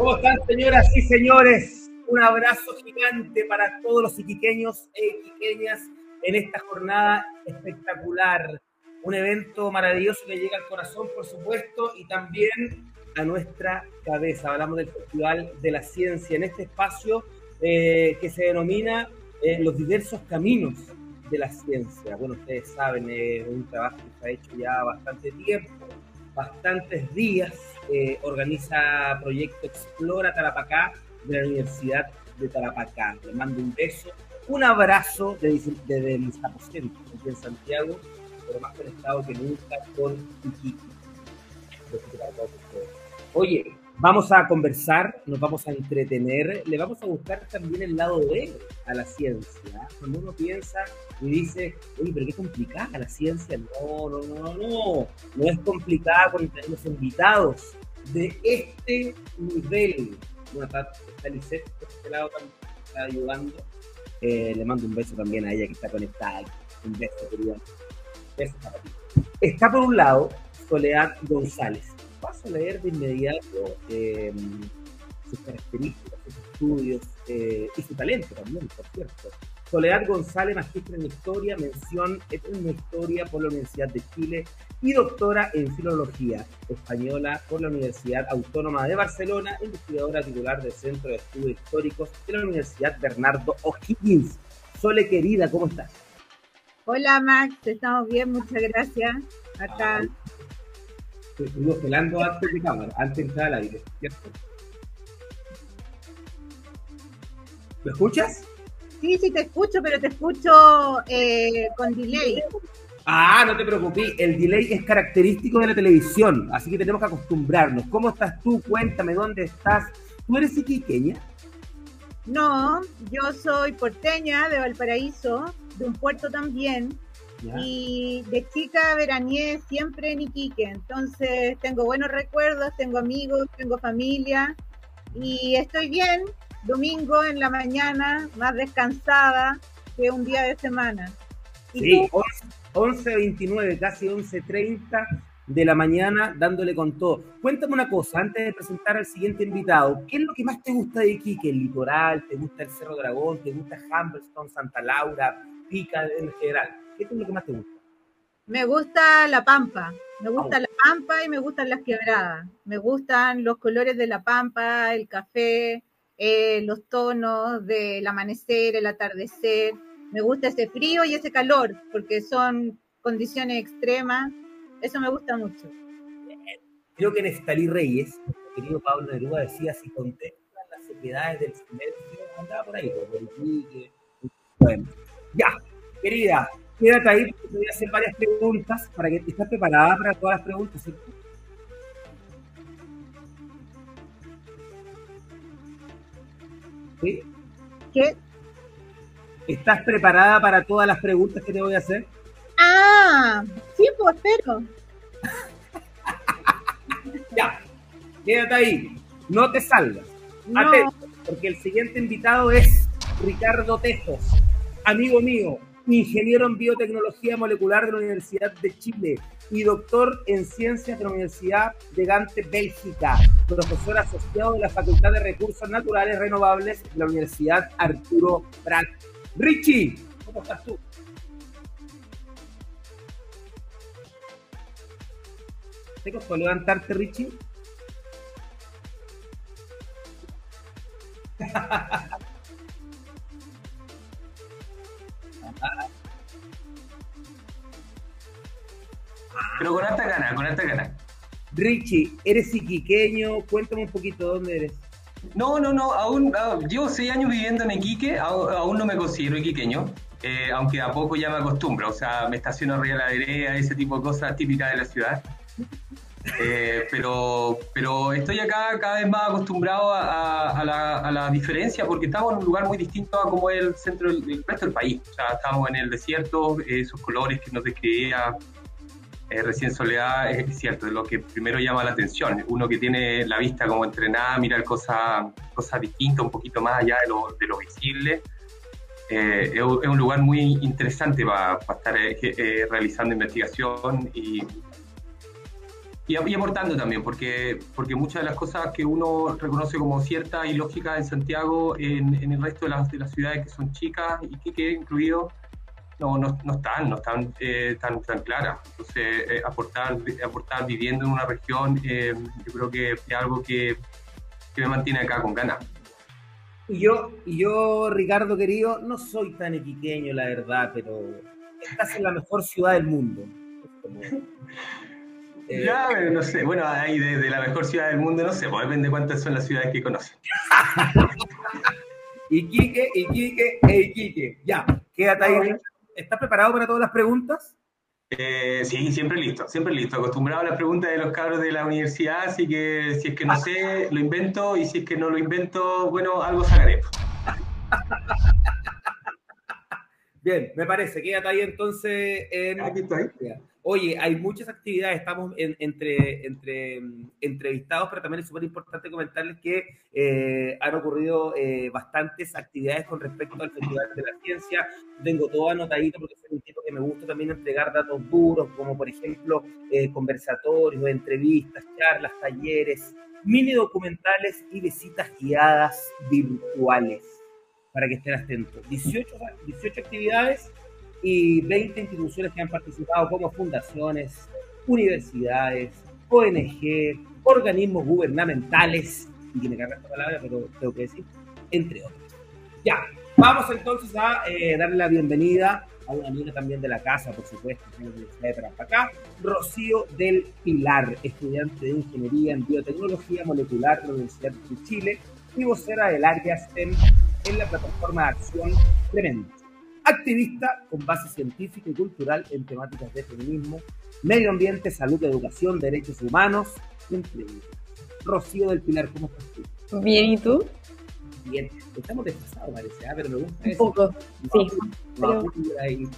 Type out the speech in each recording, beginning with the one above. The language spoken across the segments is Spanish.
¿Cómo están, señoras y señores? Un abrazo gigante para todos los iquiqueños e iquiqueñas en esta jornada espectacular. Un evento maravilloso que llega al corazón, por supuesto, y también a nuestra cabeza. Hablamos del Festival de la Ciencia en este espacio eh, que se denomina eh, Los diversos caminos de la ciencia. Bueno, ustedes saben, es un trabajo que se ha hecho ya bastante tiempo, bastantes días. Eh, organiza Proyecto Explora Tarapacá de la Universidad de Tarapacá. Le mando un beso, un abrazo desde, desde mis aposentos aquí en Santiago, pero más conectado que nunca con Iquique. Oye, Vamos a conversar, nos vamos a entretener, le vamos a buscar también el lado B a la ciencia. Cuando uno piensa y dice, oye, pero qué complicada la ciencia. No, no, no, no, no es complicada cuando tenemos invitados de este nivel. Bueno, está, está Lisette por este lado también, está ayudando. Eh, le mando un beso también a ella que está conectada. Un beso, querida. Beso para ti. Está por un lado Soledad González paso a leer de inmediato eh, sus características, sus estudios eh, y su talento también, por cierto. Soledad González, magistra en Historia, mención en Historia por la Universidad de Chile y doctora en Filología Española por la Universidad Autónoma de Barcelona, investigadora titular del Centro de Estudios Históricos de la Universidad Bernardo O'Higgins. Sole, querida, ¿cómo estás? Hola, Max, estamos bien, muchas gracias. Acá estuvimos pelando antes de cámara, antes de entrar al aire, ¿cierto? ¿Me escuchas? Sí, sí, te escucho, pero te escucho eh, con delay. Ah, no te preocupes, el delay es característico de la televisión, así que tenemos que acostumbrarnos. ¿Cómo estás tú? Cuéntame, ¿dónde estás? ¿Tú eres iquiqueña? No, yo soy porteña de Valparaíso, de un puerto también, y de chica veraneé siempre en Iquique, entonces tengo buenos recuerdos, tengo amigos, tengo familia y estoy bien, domingo en la mañana, más descansada que un día de semana. Sí, 11.29, casi 11.30 de la mañana dándole con todo. Cuéntame una cosa, antes de presentar al siguiente invitado, ¿qué es lo que más te gusta de Iquique? ¿El litoral? ¿Te gusta el Cerro Dragón? ¿Te gusta Humblestone, Santa Laura, Pica en general? ¿Qué es lo que más te gusta? Me gusta la pampa, me gusta la pampa y me gustan las quebradas. Me gustan los colores de la pampa, el café, eh, los tonos del amanecer, el atardecer. Me gusta ese frío y ese calor, porque son condiciones extremas. Eso me gusta mucho. Creo que en Estalí Reyes, querido Pablo Neruda decía, si contemplan las sequedades del silencio, andaba por ahí, por el Bueno, ya, querida, quédate ahí porque te voy a hacer varias preguntas para que estés preparada para todas las preguntas. ¿Sí? ¿Qué? ¿Estás preparada para todas las preguntas que te voy a hacer? Ah, sí, pues espero. ya, quédate ahí, no te salgas. Atento, porque el siguiente invitado es Ricardo Tejos, amigo mío, ingeniero en biotecnología molecular de la Universidad de Chile y doctor en ciencias de la Universidad de Gante, Bélgica, profesor asociado de la Facultad de Recursos Naturales Renovables de la Universidad Arturo Prat. Richie, ¿cómo estás tú? ¿Te costó levantarte, Richie? Pero con esta gana, con esta gana. Richie, ¿eres iquiqueño? Cuéntame un poquito dónde eres. No, no, no, aún ah, llevo seis años viviendo en Iquique, aún, no me considero iquiqueño, eh, aunque a poco ya me acostumbro, o sea, me estaciono arriba de la vereda, ese tipo de cosas típicas de la ciudad. Eh, pero, pero estoy acá cada vez más acostumbrado a, la, diferencia porque estamos en un lugar muy distinto a como es el centro del, resto del país. O sea, estamos en el desierto, esos colores que nos describía eh, recién Soledad, es cierto, es lo que primero llama la atención. Uno que tiene la vista como entrenada, mira cosas cosas distintas, un poquito más allá de lo, de lo visible. Eh, es, un lugar muy interesante para, estar realizando investigación y y, aportando también, porque, porque muchas de las cosas que uno reconoce como ciertas y lógicas en Santiago, en, el resto de las, de las, ciudades que son chicas y que quede incluido, no, no, no, están, no están eh, tan, tan claras. Entonces, eh, aportar, aportar viviendo en una región, eh, yo creo que es algo que, que, me mantiene acá con ganas. Y yo, y yo, Ricardo querido, no soy tan equiqueño, la verdad, pero estás en la mejor ciudad del mundo. Eh, ya, no sé, bueno, ahí de, la mejor ciudad del mundo, no sé, pues depende de cuántas son las ciudades que conocen. Iquique, Iquique e Iquique. Ya, quédate ahí. ¿Estás preparado para todas las preguntas? Eh, sí, siempre listo, siempre listo. Acostumbrado a las preguntas de los cabros de la universidad, así que si es que no sé, lo invento, y si es que no lo invento, bueno, algo sacaré. Bien, me parece, quédate ahí entonces en... Aquí estoy. Oye, hay muchas actividades, estamos entre, entre mm, entrevistados, pero también es súper importante comentarles que eh, han ocurrido eh, bastantes actividades con respecto al Festival de la Ciencia. Tengo todo anotadito porque es un tipo que me gusta también entregar datos duros, como por ejemplo eh, conversatorios, entrevistas, charlas, talleres, mini documentales y visitas guiadas virtuales, para que estén atentos. 18, 18 actividades y 20 instituciones que han participado como fundaciones, universidades, ONG, organismos gubernamentales, y que me esta palabra, pero tengo que decir, entre otros. Ya, vamos entonces a eh, darle la bienvenida a una amiga también de la casa, por supuesto, de la Universidad de Tarapacá, Rocío del Pilar, estudiante de Ingeniería en Biotecnología Molecular de la Universidad de Chile y vocera del área STEM en la plataforma de acción Tremendo activista con base científica y cultural en temáticas de feminismo, medio ambiente, salud, educación, derechos humanos, entre Rocío del Pilar, ¿cómo estás tú? Bien, ¿y tú? Bien, estamos desfasados, parece, ¿ah? pero me gusta Un poco, sí.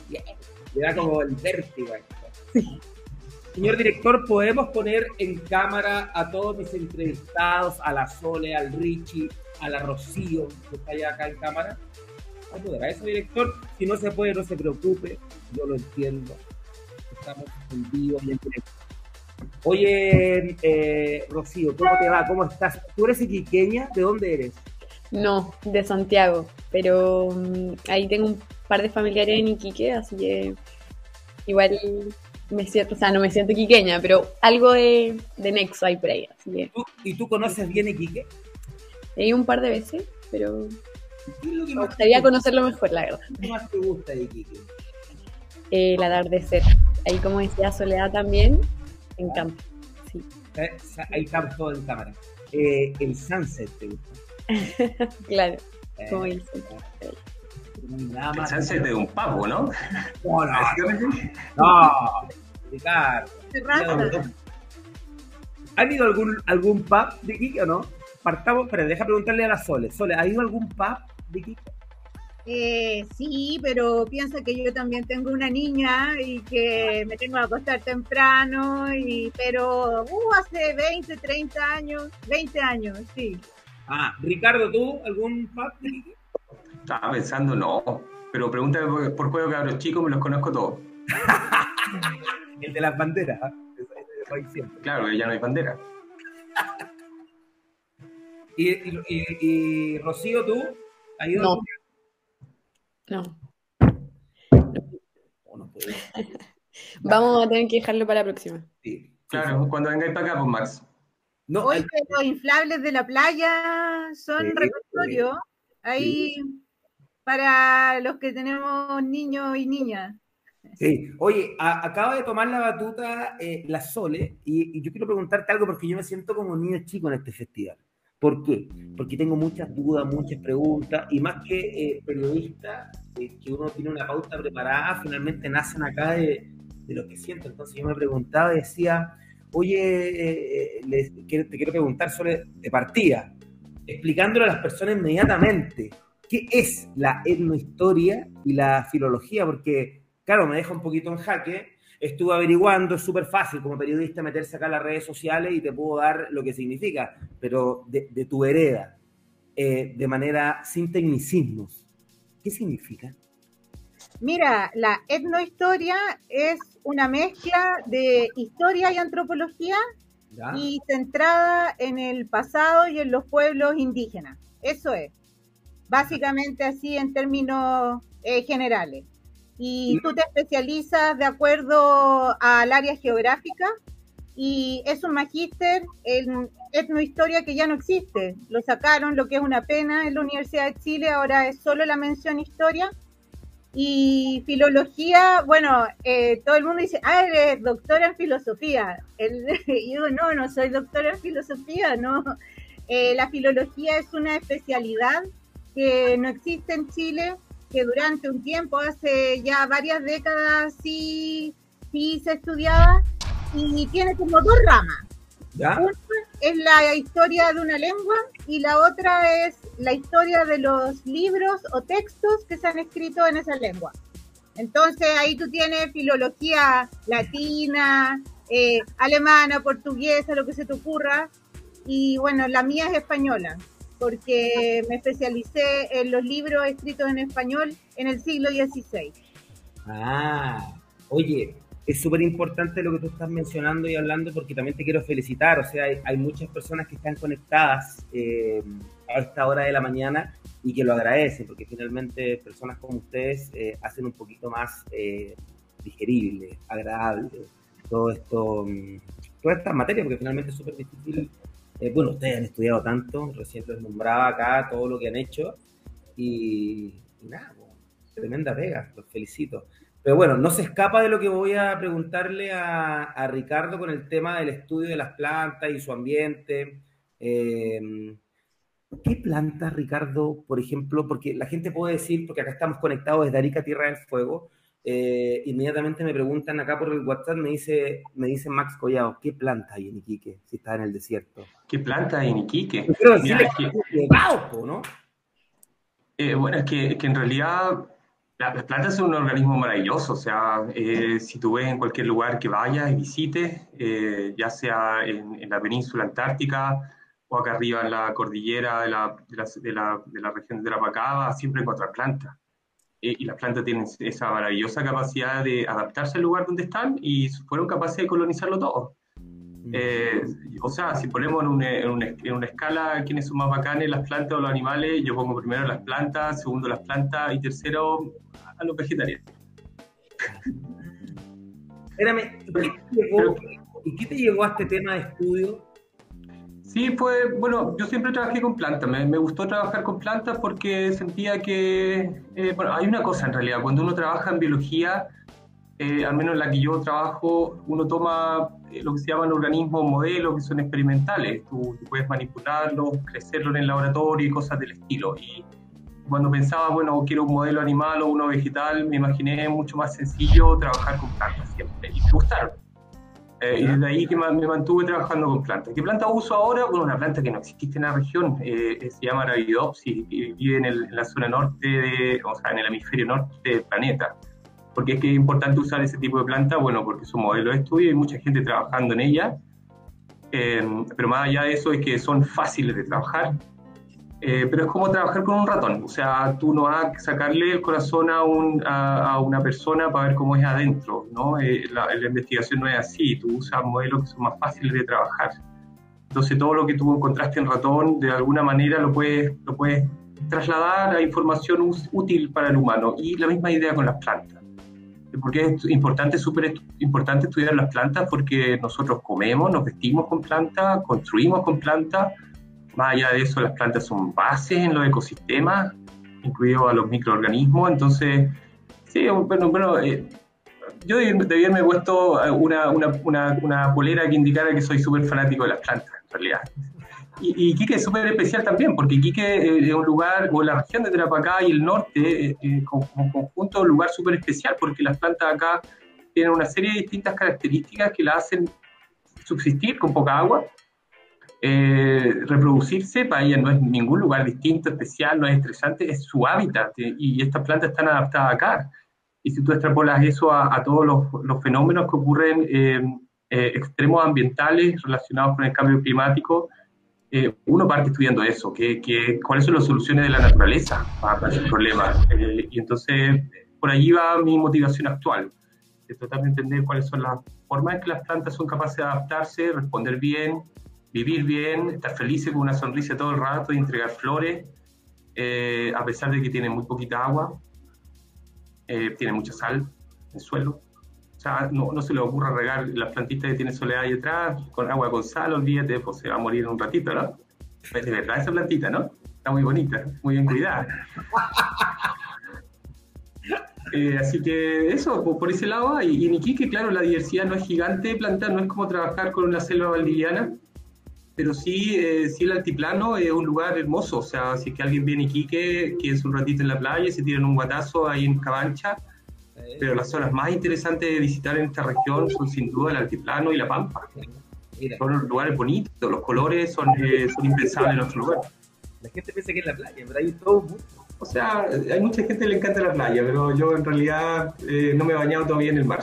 Le da como el vértigo. Sí. Señor director, ¿podemos poner en cámara a todos mis entrevistados, a la Sole, al Richie, a la Rocío, que está allá acá en cámara? A eso, director. Si no se puede, no se preocupe, yo lo entiendo. Estamos en vivo y en directo. Oye, eh, Rocío, ¿cómo te va? ¿Cómo estás? ¿Tú eres iquiqueña? ¿De dónde eres? No, de Santiago, pero mm, ahí tengo un par de familiares en Iquique, así que igual me siento, o sea, no me siento iquiqueña, pero algo de, de nexo hay por ahí. ¿Y tú conoces bien Iquique? He ido un par de veces, pero me gustaría conocerlo mejor, la verdad. ¿Qué más te gusta de Iquique? Eh, el atardecer. Ahí, como decía Soledad también, en ah. campo. Sí. Eh, ahí estamos todos en cámara. Eh, el sunset te gusta. claro, eh, como el sunset. El sunset de un pavo, ¿no? No, no. no Ricardo. ¿Han ido algún, algún pub de Iquique o no? Partamos, pero deja preguntarle a la Sole. Sole, ¿ha ido algún pub eh, sí, pero piensa que yo también tengo una niña y que me tengo que acostar temprano, y, pero uh, hace 20, 30 años, 20 años, sí. Ah, Ricardo, ¿tú algún pub? Estaba pensando, no, pero pregúntame por, por juego cabros chicos, me los conozco todos. El de las banderas, ¿ah? Claro, ya no hay bandera. ¿Y, y, y, Rocío, tú? ¿Has ido no. No. Vamos a tener que dejarlo para la próxima. Sí. Claro, cuando vengáis para acá, pues Max. No, Oye, los inflables de la playa son sí, repertorio. Ahí para los que tenemos niños y niñas. Sí, oye, acaba de tomar la batuta eh, la Sole y, y, yo quiero preguntarte algo porque yo me siento como niño chico en este festival. ¿Por qué? Porque tengo muchas dudas, muchas preguntas, y más que eh, periodista, eh, que uno tiene una pauta preparada, finalmente nacen acá de, lo que siento. Entonces yo me preguntaba y decía, oye, eh, te quiero preguntar sobre de partida, explicándole a las personas inmediatamente qué es la etnohistoria y la filología, porque, claro, me deja un poquito en jaque, estuve averiguando, es súper fácil como periodista meterse acá en las redes sociales y te puedo dar lo que significa, pero de, tu hereda, eh, de manera sin tecnicismos. ¿Qué significa? Mira, la etnohistoria es una mezcla de historia y antropología y centrada en el pasado y en los pueblos indígenas. Eso es. Básicamente así en términos eh, generales. Y tú te especializas de acuerdo al área geográfica y es un magíster en etnohistoria que ya no existe. Lo sacaron, lo que es una pena en la Universidad de Chile, ahora es solo la mención historia. Y filología, bueno, eh, todo el mundo dice, ah, eres doctora en filosofía. El, y yo no, no soy doctora en filosofía, no. Eh, la filología es una especialidad que no existe en Chile, que durante un tiempo, hace ya varias décadas, sí, sí se estudiaba y tiene como dos ramas. Una es la historia de una lengua y la otra es la historia de los libros o textos que se han escrito en esa lengua. Entonces ahí tú tienes filología latina, eh, alemana, portuguesa, lo que se te ocurra. Y bueno, la mía es española, porque me especialicé en los libros escritos en español en el siglo XVI. Ah, oye, es súper importante lo que tú estás mencionando y hablando porque también te quiero felicitar. O sea, hay, muchas personas que están conectadas eh, a esta hora de la mañana y que lo agradecen porque finalmente personas como ustedes eh, hacen un poquito más eh, digerible, agradable todo esto, mm, todas estas materias porque finalmente es súper difícil. Bueno, ustedes han estudiado tanto, recién les nombraba acá todo lo que han hecho y, nada, tremenda pega, los felicito. Pero bueno, no se escapa de lo que voy a preguntarle a, Ricardo con el tema del estudio de las plantas y su ambiente. Em, ¿Qué plantas, Ricardo, por ejemplo? Porque la gente puede decir, porque acá estamos conectados desde Arica, Tierra del Fuego, eh, inmediatamente me preguntan acá por el WhatsApp, me dice, me dice Max Collado, ¿qué planta hay en Iquique si está en el desierto? ¿Qué planta hay en Iquique? ¿no? Eh, bueno, es que, que en realidad las plantas son un organismo maravilloso, o sea, eh, si tú ves en cualquier lugar que vayas y visites, eh, ya sea en, la península antártica o acá arriba en la cordillera de la, de la, de la, región de Tarapacá, siempre encuentras plantas. Eh, y las plantas tienen esa maravillosa capacidad de adaptarse al lugar donde están y fueron capaces de colonizarlo todo. Eh, o sea, si ponemos en una, escala quiénes son más bacanes, las plantas o los animales, yo pongo primero las plantas, segundo las plantas y tercero a los vegetarianos. Espérame, ¿y qué te llevó a este tema de estudio? Sí, pues, bueno, yo siempre trabajé con plantas, me, gustó trabajar con plantas porque sentía que, eh, bueno, hay una cosa en realidad, cuando uno trabaja en biología, eh, al menos en la que yo trabajo, uno toma eh, lo que se llaman organismos modelos que son experimentales. Tú, puedes manipularlos, crecerlos en el laboratorio y cosas del estilo. Y cuando pensaba, bueno, quiero un modelo animal o uno vegetal, me imaginé mucho más sencillo trabajar con plantas siempre. Y me gustaron. Eh, y desde ahí que me mantuve trabajando con plantas. ¿Qué planta uso ahora? Bueno, una planta que no existe en la región, se llama Arabidopsis, y vive en, en, la zona norte, de, o sea, en el hemisferio norte del planeta. ¿Por es que es importante usar ese tipo de planta? Bueno, porque es un modelo de estudio y mucha gente trabajando en ella. Eh, pero más allá de eso es que son fáciles de trabajar. Eh, pero es como trabajar con un ratón. O sea, tú no vas a sacarle el corazón a, un, a, una persona para ver cómo es adentro. ¿no? Eh, la, la, investigación no es así. Tú usas modelos que son más fáciles de trabajar. Entonces, todo lo que tú encontraste en ratón, de alguna manera lo puedes, lo puedes trasladar a información útil para el humano. Y la misma idea con las plantas porque es importante, súper importante estudiar las plantas porque nosotros comemos, nos vestimos con plantas, construimos con plantas. Más allá de eso, las plantas son bases en los ecosistemas, incluidos a los microorganismos. Entonces, sí, bueno, bueno eh, yo debía haberme puesto una, una, una, una polera que indicara que soy súper fanático de las plantas, en realidad. Y, y Quique es súper especial también, porque Quique eh, es un lugar, o la región de Terapacá y el norte, eh, eh, como, conjunto, un lugar súper especial, porque las plantas acá tienen una serie de distintas características que la hacen subsistir con poca agua, reproducirse, para ella no es ningún lugar distinto, especial, no es estresante, es su hábitat, y estas plantas están adaptadas acá. Y si tú extrapolas eso a, todos los, los, fenómenos que ocurren, extremos ambientales relacionados con el cambio climático, eh, uno parte estudiando eso, que, que, cuáles son las soluciones de la naturaleza para, ese problema. Eh, y entonces, por allí va mi motivación actual. es tratar de entender cuáles son las formas en que las plantas son capaces de adaptarse, responder bien, vivir bien, estar felices con una sonrisa todo el rato y entregar flores, eh, a pesar de que tienen muy poquita agua, eh, tiene mucha sal en el suelo. O sea, no, no se le ocurra regar las plantitas que tiene soledad ahí atrás con agua con sal, olvídate, pues se va a morir en un ratito, ¿no? Es de verdad esa plantita, ¿no? Está muy bonita, muy bien cuidada. Eh, así que eso, por, ese lado, y, en Iquique, claro, la diversidad no es gigante plantar, no es como trabajar con una selva valdiviana, pero sí, eh, sí el altiplano es un lugar hermoso, o sea, si es que alguien viene a Iquique, quédense un ratito en la playa, se tiran un guatazo ahí en Cabancha, pero las zonas más interesantes de visitar en esta región son sin duda el altiplano y la pampa. Son lugares bonitos, los colores son, eh, son impensables en otro lugar. La gente piensa que es la playa, pero hay todo mundo o sea, hay mucha gente que le encanta la playa, pero yo en realidad eh, no me he bañado todavía en el mar.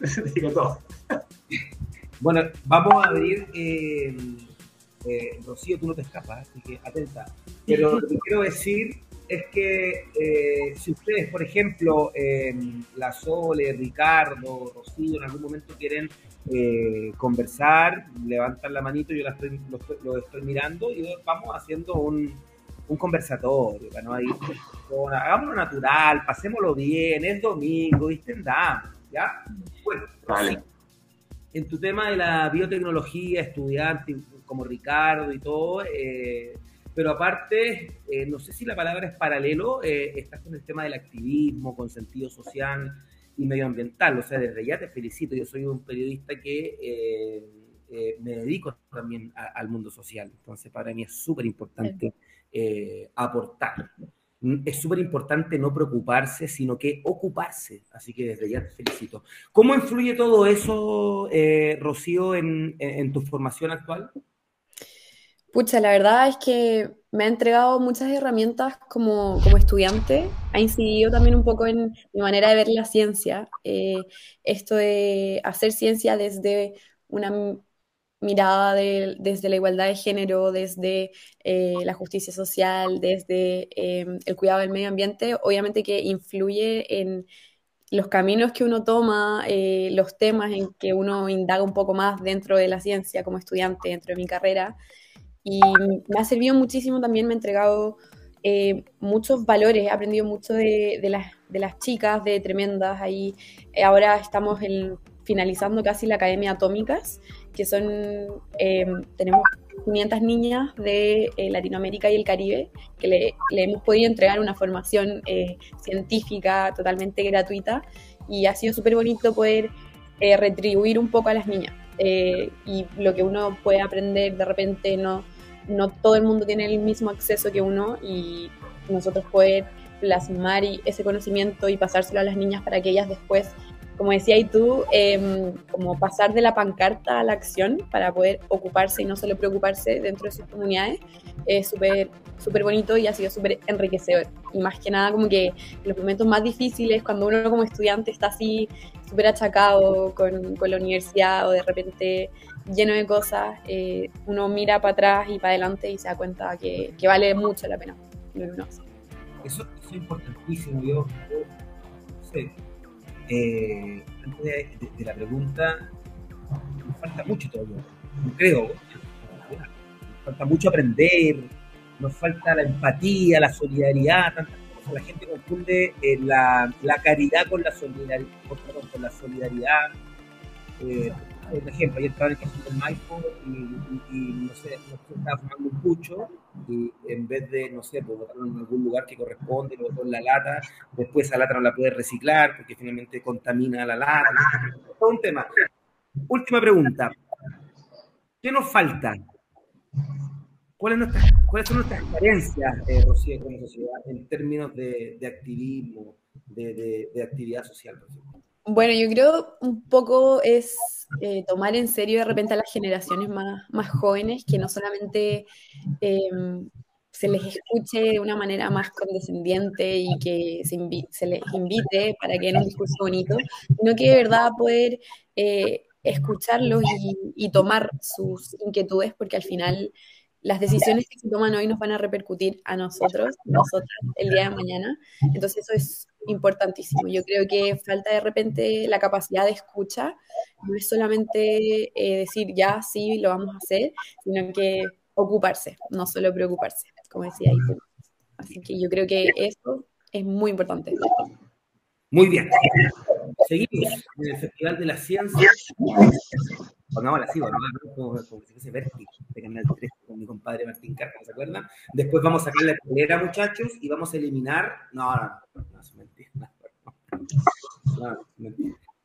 Eso digo todo. Bueno, vamos a abrir. Eh, eh, Rocío, tú no te escapas, así que atenta. Pero lo que quiero decir es que si ustedes, por ejemplo, la Sole, Ricardo, Rocío, en algún momento quieren conversar, levantan la manito, yo la estoy, lo estoy mirando y vamos haciendo un un conversatorio, ¿no? Ahí, hagámoslo natural, pasémoslo bien, es domingo, distendamos, ¿ya? Bueno, vale. En tu tema de la biotecnología, estudiante como Ricardo y todo, eh, pero aparte, eh, no sé si la palabra es paralelo, eh, estás con el tema del activismo, con sentido social y medioambiental, o sea, desde ya te felicito, yo soy un periodista que me dedico también al mundo social, entonces para mí es súper importante aportar. Es súper importante no preocuparse, sino que ocuparse. Así que desde ya te felicito. ¿Cómo influye todo eso, eh, Rocío, en, tu formación actual? Pucha, la verdad es que me ha entregado muchas herramientas como, como estudiante, ha incidido también un poco en mi manera de ver la ciencia, eh, esto de hacer ciencia desde una mirada desde la igualdad de género, desde eh, la justicia social, desde em, el cuidado del medio ambiente, obviamente que influye en los caminos que uno toma, eh, los temas en que uno indaga un poco más dentro de la ciencia como estudiante, dentro de mi carrera. Y me ha servido muchísimo también, me ha entregado eh, muchos valores, he aprendido mucho de, las, de las chicas, de tremendas. Ahí ahora estamos finalizando casi la Academia Atómicas que son, em, tenemos 500 niñas de eh, Latinoamérica y el Caribe, que le, hemos podido entregar una formación eh, científica totalmente gratuita y ha sido súper bonito poder eh, retribuir un poco a las niñas. y lo que uno puede aprender, de repente no, no todo el mundo tiene el mismo acceso que uno y nosotros poder plasmar ese conocimiento y pasárselo a las niñas para que ellas después como decía y tú, em, como pasar de la pancarta a la acción para poder ocuparse y no solo preocuparse dentro de sus comunidades, es súper súper bonito y ha sido súper enriquecedor. Y más que nada como que los momentos más difíciles, cuando uno como estudiante está así súper achacado con, con, la universidad o de repente lleno de cosas, eh, uno mira para atrás y para adelante y se da cuenta que, que vale mucho la pena. Eso, eso es importantísimo, yo, sé eh, antes de, la pregunta, nos falta mucho todavía, creo, nos falta mucho aprender, nos falta la empatía, la solidaridad, tantas cosas. La gente confunde eh, la, caridad con la solidaridad. La solidaridad. Eh, por ejemplo, ayer estaba en el caso del Maipo y, no sé, estaba fumando un pucho y en vez de, no sé, pues botarlo en algún lugar que corresponde, lo botó en la lata, después esa lata no la puede reciclar porque finalmente contamina la lata. Todo un tema. Última pregunta. ¿Qué nos falta? ¿Cuáles son nuestras carencias, eh, Rocío, como sociedad, en términos de, activismo, de, de, actividad social? Bueno, yo creo un poco es eh, tomar en serio de repente a las generaciones más, más jóvenes, que no solamente em, se les escuche de una manera más condescendiente y que se, se les invite para que den un discurso bonito, sino que de verdad poder eh, escucharlos y, tomar sus inquietudes, porque al final las decisiones que se toman hoy nos van a repercutir a nosotros, nosotras, el día de mañana. Entonces eso es importantísimo. Yo creo que falta de repente la capacidad de escucha, no es solamente eh, decir ya, sí, lo vamos a hacer, sino que ocuparse, no solo preocuparse, como decía ahí. Así que yo creo que eso es muy importante. Muy bien. Seguimos en el Festival de la Ciencia. Pongámosla así, ¿no? como, como si fuese Vértigo, de Canal 3, con mi compadre Martín Carca, ¿se acuerdan? Después vamos a sacar la pelea, muchachos, y vamos a eliminar. No, no, no, no, es mentira. No.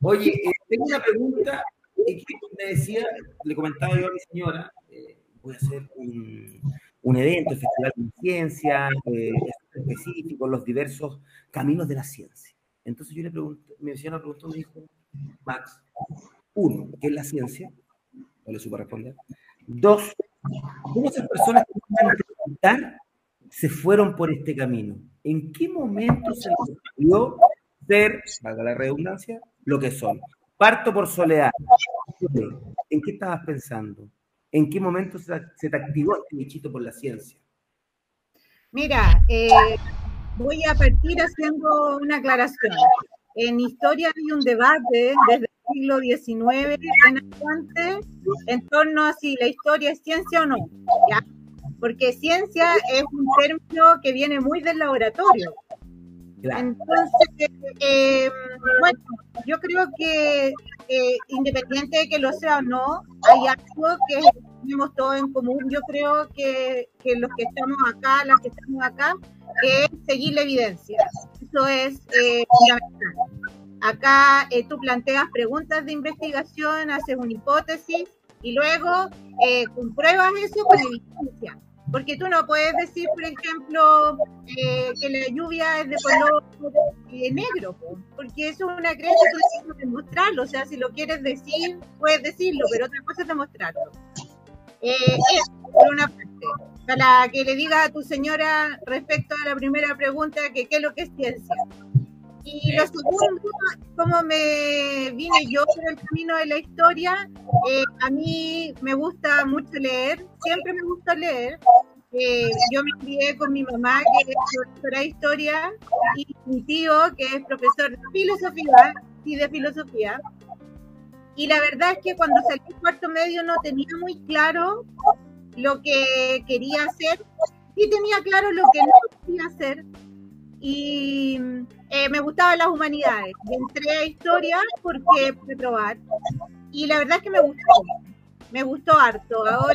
Oye, eh, tengo una pregunta eh, me decía, le comentaba yo a mi señora, eh, voy a hacer un, evento, el Festival de Ciencia, específico, los diversos caminos de la ciencia. Entonces yo le pregunté, me decía una pregunta, me dijo, Max, uno, ¿qué es la ciencia? No le supo responder. Dos, ¿cómo esas personas que van a preguntar se fueron por este camino? ¿En qué momento se les ocurrió ser, valga la redundancia, lo que son? Parto por Soledad. ¿En qué estabas pensando? ¿En qué momento se, te activó este bichito por la ciencia? Mira, eh, voy a partir haciendo una aclaración. En historia hay un debate desde siglo XIX en adelante en torno a si la historia es ciencia o no. ¿ya? Porque ciencia es un término que viene muy del laboratorio. Entonces, eh, bueno, yo creo que eh, independiente de que lo sea o no, hay algo que tenemos todos en común. Yo creo que, que los que estamos acá, las que estamos acá, es seguir la evidencia. Eso es eh, fundamental. Acá eh, tú planteas preguntas de investigación, haces una hipótesis y luego eh, compruebas eso con evidencia. Porque tú no puedes decir, por ejemplo, eh, que la lluvia es de color negro, porque eso es una creencia que tienes que demostrarlo. O sea, si lo quieres decir, puedes decirlo, pero otra cosa es demostrarlo. Eso, por una parte. Para que le diga a tu señora respecto a la primera pregunta, que qué es lo que es ciencia. Y lo segundo, cómo me vine yo por el camino de la historia. Eh, a mí me gusta mucho leer, siempre me gusta leer. Eh, yo me crié con mi mamá, que es profesora de historia, y mi tío, que es profesor de filosofía y de filosofía. Y la verdad es que cuando salí al cuarto medio no tenía muy claro lo que quería hacer. Sí tenía claro lo que no quería hacer, y eh, me gustaban las humanidades. entré a historia porque pude probar y la verdad es que me gustó, me gustó harto. Ahora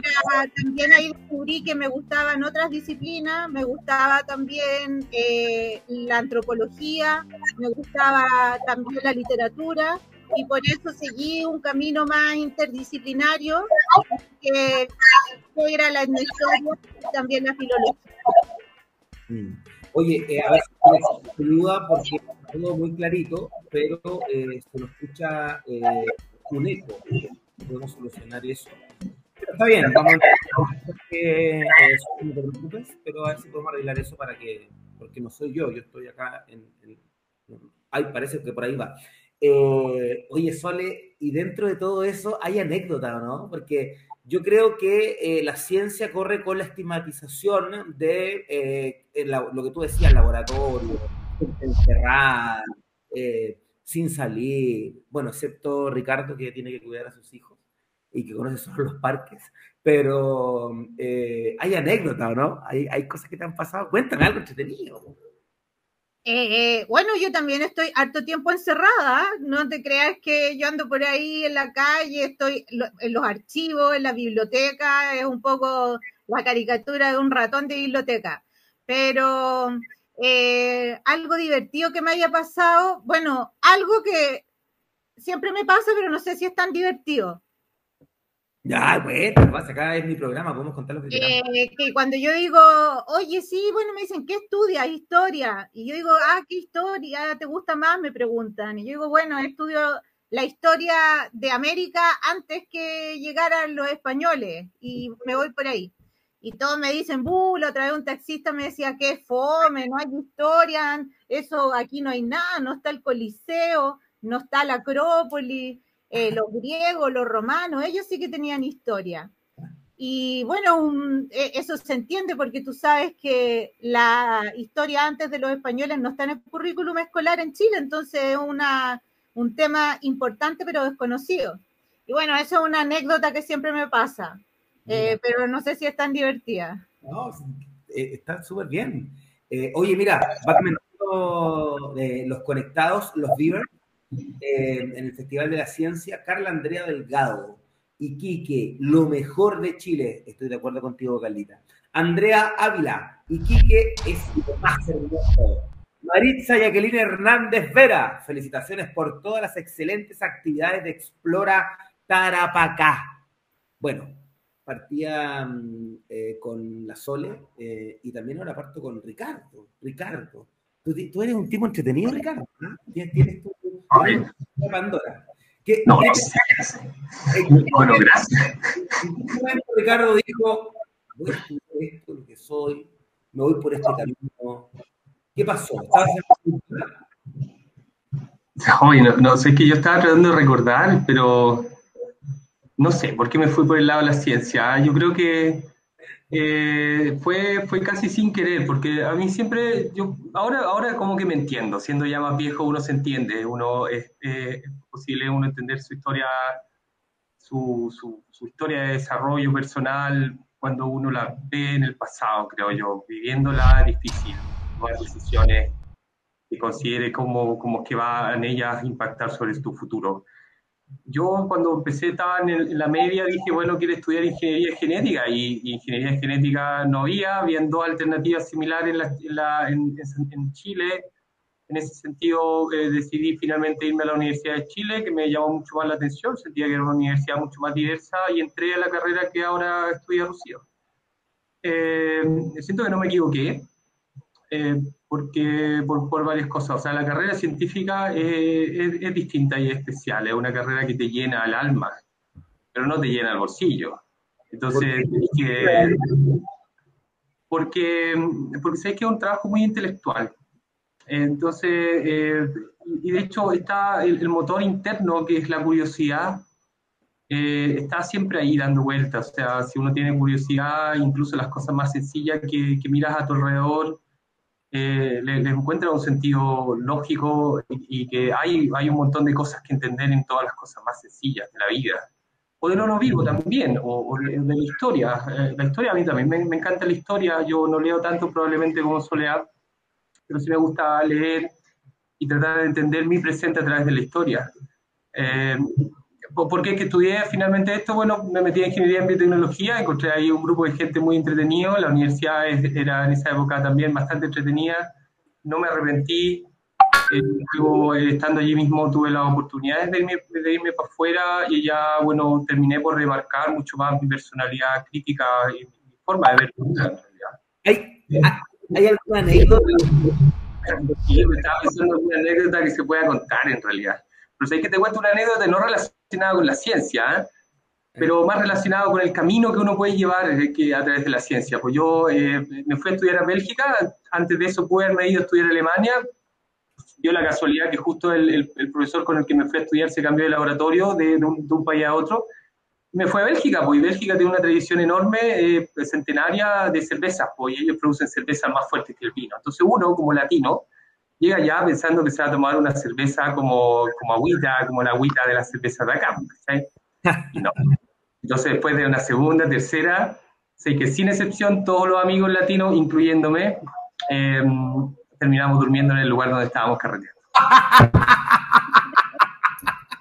también ahí descubrí que me gustaban otras disciplinas, me gustaba también eh, la antropología, me gustaba también la literatura y por eso seguí un camino más interdisciplinario que era la historia y también la filología. Mm. Oye, eh, a ver, si duda porque todo muy clarito, pero eh, se lo escucha eh, un eco. Podemos solucionar eso. Está bien, vamos a eh, no te preocupes, pero a ver si podemos arreglar eso para que, porque no soy yo, yo estoy acá en, en ay, parece que por ahí va. Eh, oye, Sole, y dentro de todo eso hay anécdota, ¿no? Porque yo creo que eh, la ciencia corre con la estigmatización de eh, lo que tú decías, laboratorio, encerrada, eh, sin salir, bueno, excepto Ricardo que tiene que cuidar a sus hijos y que conoce solo los parques, pero hay anécdota, ¿no? Hay, hay cosas que te han pasado. Cuéntame algo entretenido. Eh, eh, bueno, yo también estoy harto tiempo encerrada, no te creas que yo ando por ahí en la calle, estoy en los archivos, en la biblioteca, es un poco la caricatura de un ratón de biblioteca. Pero eh, algo divertido que me haya pasado, bueno, algo que siempre me pasa, pero no sé si es tan divertido. Ya, bueno, vas acá es mi programa, podemos contar lo que queramos. Eh, que cuando yo digo, oye, sí, bueno, me dicen, ¿qué estudias? Historia. Y yo digo, ah, ¿qué historia te gusta más? Me preguntan. Y yo digo, bueno, estudio la historia de América antes que llegaran los españoles. Y me voy por ahí. Y todos me dicen, buh, la otra vez un taxista me decía, qué fome, no hay historia, eso aquí no hay nada, no está el Coliseo, no está la Acrópolis eh, los griegos, los romanos, ellos sí que tenían historia. y bueno, e, eso se entiende porque tú sabes que la historia antes de los españoles no está en el currículum escolar en Chile, entonces es una, un tema importante pero desconocido. Y bueno, eso es una anécdota que siempre me pasa, eh, pero no sé si es tan divertida. No, eh, está súper bien. Eh, oye, mira, va de los conectados, los Beavers, en el Festival de la Ciencia, Carla Andrea Delgado Iquique, lo mejor de Chile. Estoy de acuerdo contigo, Carlita. Andrea Ávila, Iquique es lo más hermoso. Maritza Jacqueline Hernández Vera, felicitaciones por todas las excelentes actividades de Explora Tarapacá. Bueno, partía mm, eh, con la Sole eh, y también ahora parto con Ricardo. Ricardo, tú, eres un tipo entretenido, Ricardo. Tienes, tu, Pandora no, no sé. bueno, gracias. En un momento Ricardo dijo, voy a estudiar esto, lo que soy, me voy por este camino. ¿Qué pasó? ¿Estabas en no, no, sé que yo estaba tratando de recordar, pero no sé por qué me fui por el lado de la ciencia. Yo creo que eh, fue, fue casi sin querer, porque a mí siempre, yo ahora, ahora como que me entiendo, siendo ya más viejo uno se entiende, uno es, eh, posible uno entender su historia, su, su, historia de desarrollo personal cuando uno la ve en el pasado, creo yo, viviéndola difícil, tomar decisiones y considere cómo, cómo que van ellas impactar sobre tu futuro yo cuando empecé estaba en, la media, dije, bueno, quiero estudiar ingeniería genética y, ingeniería genética no había, habían dos alternativas similares en, Chile. En ese sentido eh, decidí finalmente irme a la Universidad de Chile, que me llamó mucho más la atención, sentía que era una universidad mucho más diversa y entré a la carrera que ahora estudia Rocío. Eh, siento que no me equivoqué, eh, porque por, por, varias cosas. O sea, la carrera científica es, es, distinta y especial. Es una carrera que te llena al alma, pero no te llena el bolsillo. Entonces, que, porque, porque sé que es un trabajo muy intelectual. Entonces, eh, y de hecho está el, motor interno, que es la curiosidad, eh, está siempre ahí dando vueltas. O sea, si uno tiene curiosidad, incluso las cosas más sencillas que, que miras a tu alrededor, eh, le, encuentra un sentido lógico y, que hay, hay un montón de cosas que entender en todas las cosas más sencillas de la vida. O de lo no vivo también, o, de la historia. Eh, la historia a mí también me, encanta la historia, yo no leo tanto probablemente como Soledad, pero sí me gusta leer y tratar de entender mi presente a través de la historia. Eh, ¿Por qué es que estudié finalmente esto? Bueno, me metí en ingeniería en biotecnología, encontré ahí un grupo de gente muy entretenido, la universidad era en esa época también bastante entretenida, no me arrepentí, eh, eh, estando allí mismo tuve las oportunidades de irme, de irme para afuera y ya, bueno, terminé por remarcar mucho más mi personalidad crítica y mi forma de ver la realidad. ¿Hay, ¿Hay alguna anécdota? Sí, me estaba pensando en una anécdota que se pueda contar en realidad. Pero sé que te cuento una anécdota no relacionada con la ciencia, ¿eh? pero más relacionado con el camino que uno puede llevar eh, a través de la ciencia. Pues yo eh, me fui a estudiar a Bélgica, antes de eso pude haberme ido a estudiar a Alemania, dio la casualidad que justo el, el, profesor con el que me fui a estudiar se cambió de laboratorio de, de, un, país a otro. Me fui a Bélgica, pues Bélgica tiene una tradición enorme, eh, centenaria de cervezas, pues ellos producen cervezas más fuertes que el vino. Entonces uno, como latino, llega ya pensando que se va a tomar una cerveza como, como agüita, como la agüita de la cerveza de acá. no. Entonces, después de una segunda, tercera, sé que sin excepción todos los amigos latinos, incluyéndome, em, terminamos durmiendo en el lugar donde estábamos carreteando.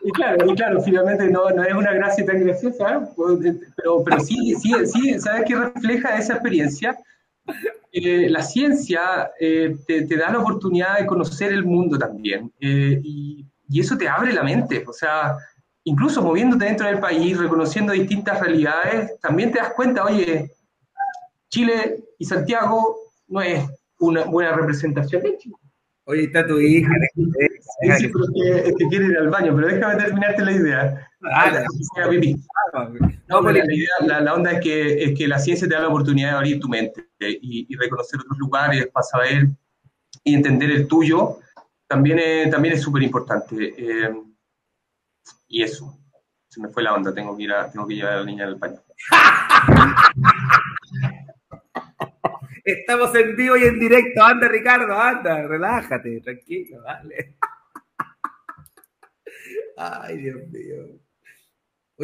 Y claro, y claro, finalmente no, no, es una gracia tan graciosa, pero, pero sí, sí, sí, ¿sabes qué refleja esa experiencia? La ciencia eh, te, da la oportunidad de conocer el mundo también eh, y, eso te abre la mente. O sea, incluso moviéndote dentro del país, reconociendo distintas realidades, también te das cuenta, oye, Chile y Santiago no es una buena representación de Chile. Oye, está tu hija. Es, que, quiere ir al baño, pero déjame terminarte la idea. Ah, la, no, pues la, idea, la, onda es que, es que la ciencia te da la oportunidad de abrir tu mente y, reconocer otros lugares para saber y entender el tuyo. También es también es súper importante. Eh, y eso, se me fue la onda, tengo que ir a, tengo que llevar a la niña al baño. Estamos en vivo y en directo. Anda, Ricardo, anda, relájate, tranquilo, vale. Ay, Dios mío.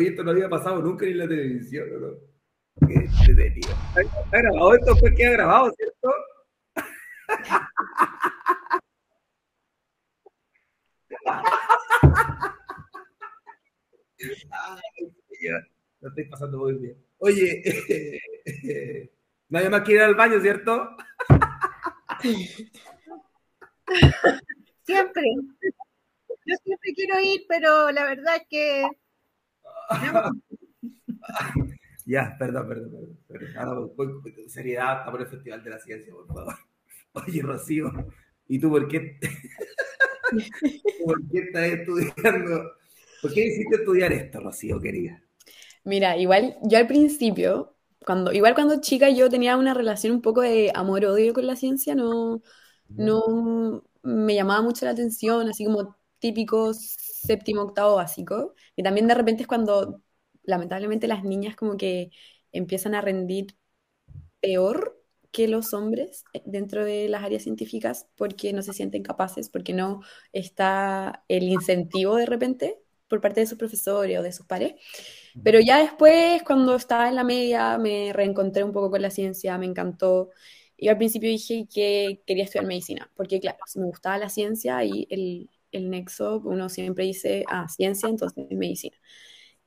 Oye, esto no había pasado nunca en la televisión, ¿no? Qué entretenido. Está grabado, esto fue que ha grabado, ¿cierto? Lo estoy pasando muy bien. Oye, nadie más quiere ir al baño, ¿cierto? Siempre. Yo siempre quiero ir, pero la verdad es que. ya, perdón, perdón, perdón. Ahora voy con seriedad por el Festival de la Ciencia, por favor. Oye, Rocío, ¿y tú por qué, por qué estás estudiando? ¿Por qué decidiste estudiar esto, Rocío, querida? Mira, igual yo al principio, cuando, igual cuando chica yo tenía una relación un poco de amor-odio con la ciencia, no, no me llamaba mucho la atención, así como típico séptimo, octavo básico. Y también de repente es cuando lamentablemente las niñas como que empiezan a rendir peor que los hombres eh, dentro de las áreas científicas porque no se sienten capaces, porque no está el incentivo de repente por parte de sus profesores o de sus pares. Pero ya después, cuando estaba en la media, me reencontré un poco con la ciencia, me encantó. Y al principio dije que quería estudiar medicina, porque claro, me gustaba la ciencia y el, el nexo, uno siempre dice, ah, ciencia, entonces medicina.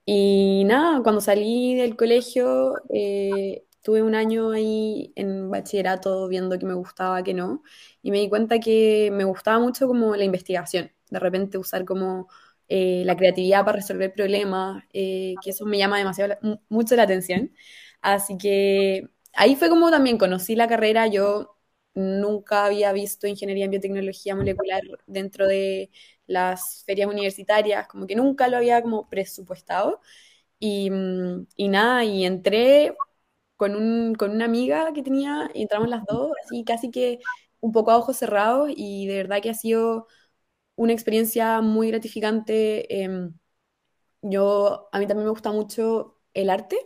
Y nada, cuando salí del colegio, eh, tuve un año ahí en bachillerato viendo que me gustaba, que no, y me di cuenta que me gustaba mucho como la investigación, de repente usar como eh, la creatividad para resolver problemas, eh, que eso me llama demasiado, mucho la atención. Así que ahí fue como también conocí la carrera, yo nunca había visto ingeniería en biotecnología molecular dentro de las ferias universitarias, como que nunca lo había como presupuestado. Y, mm, y nada, y entré con, un, con una amiga que tenía, y entramos las dos, así casi que un poco a ojos cerrados, y de verdad que ha sido una experiencia muy gratificante. Em, yo, a mí también me gusta mucho el arte,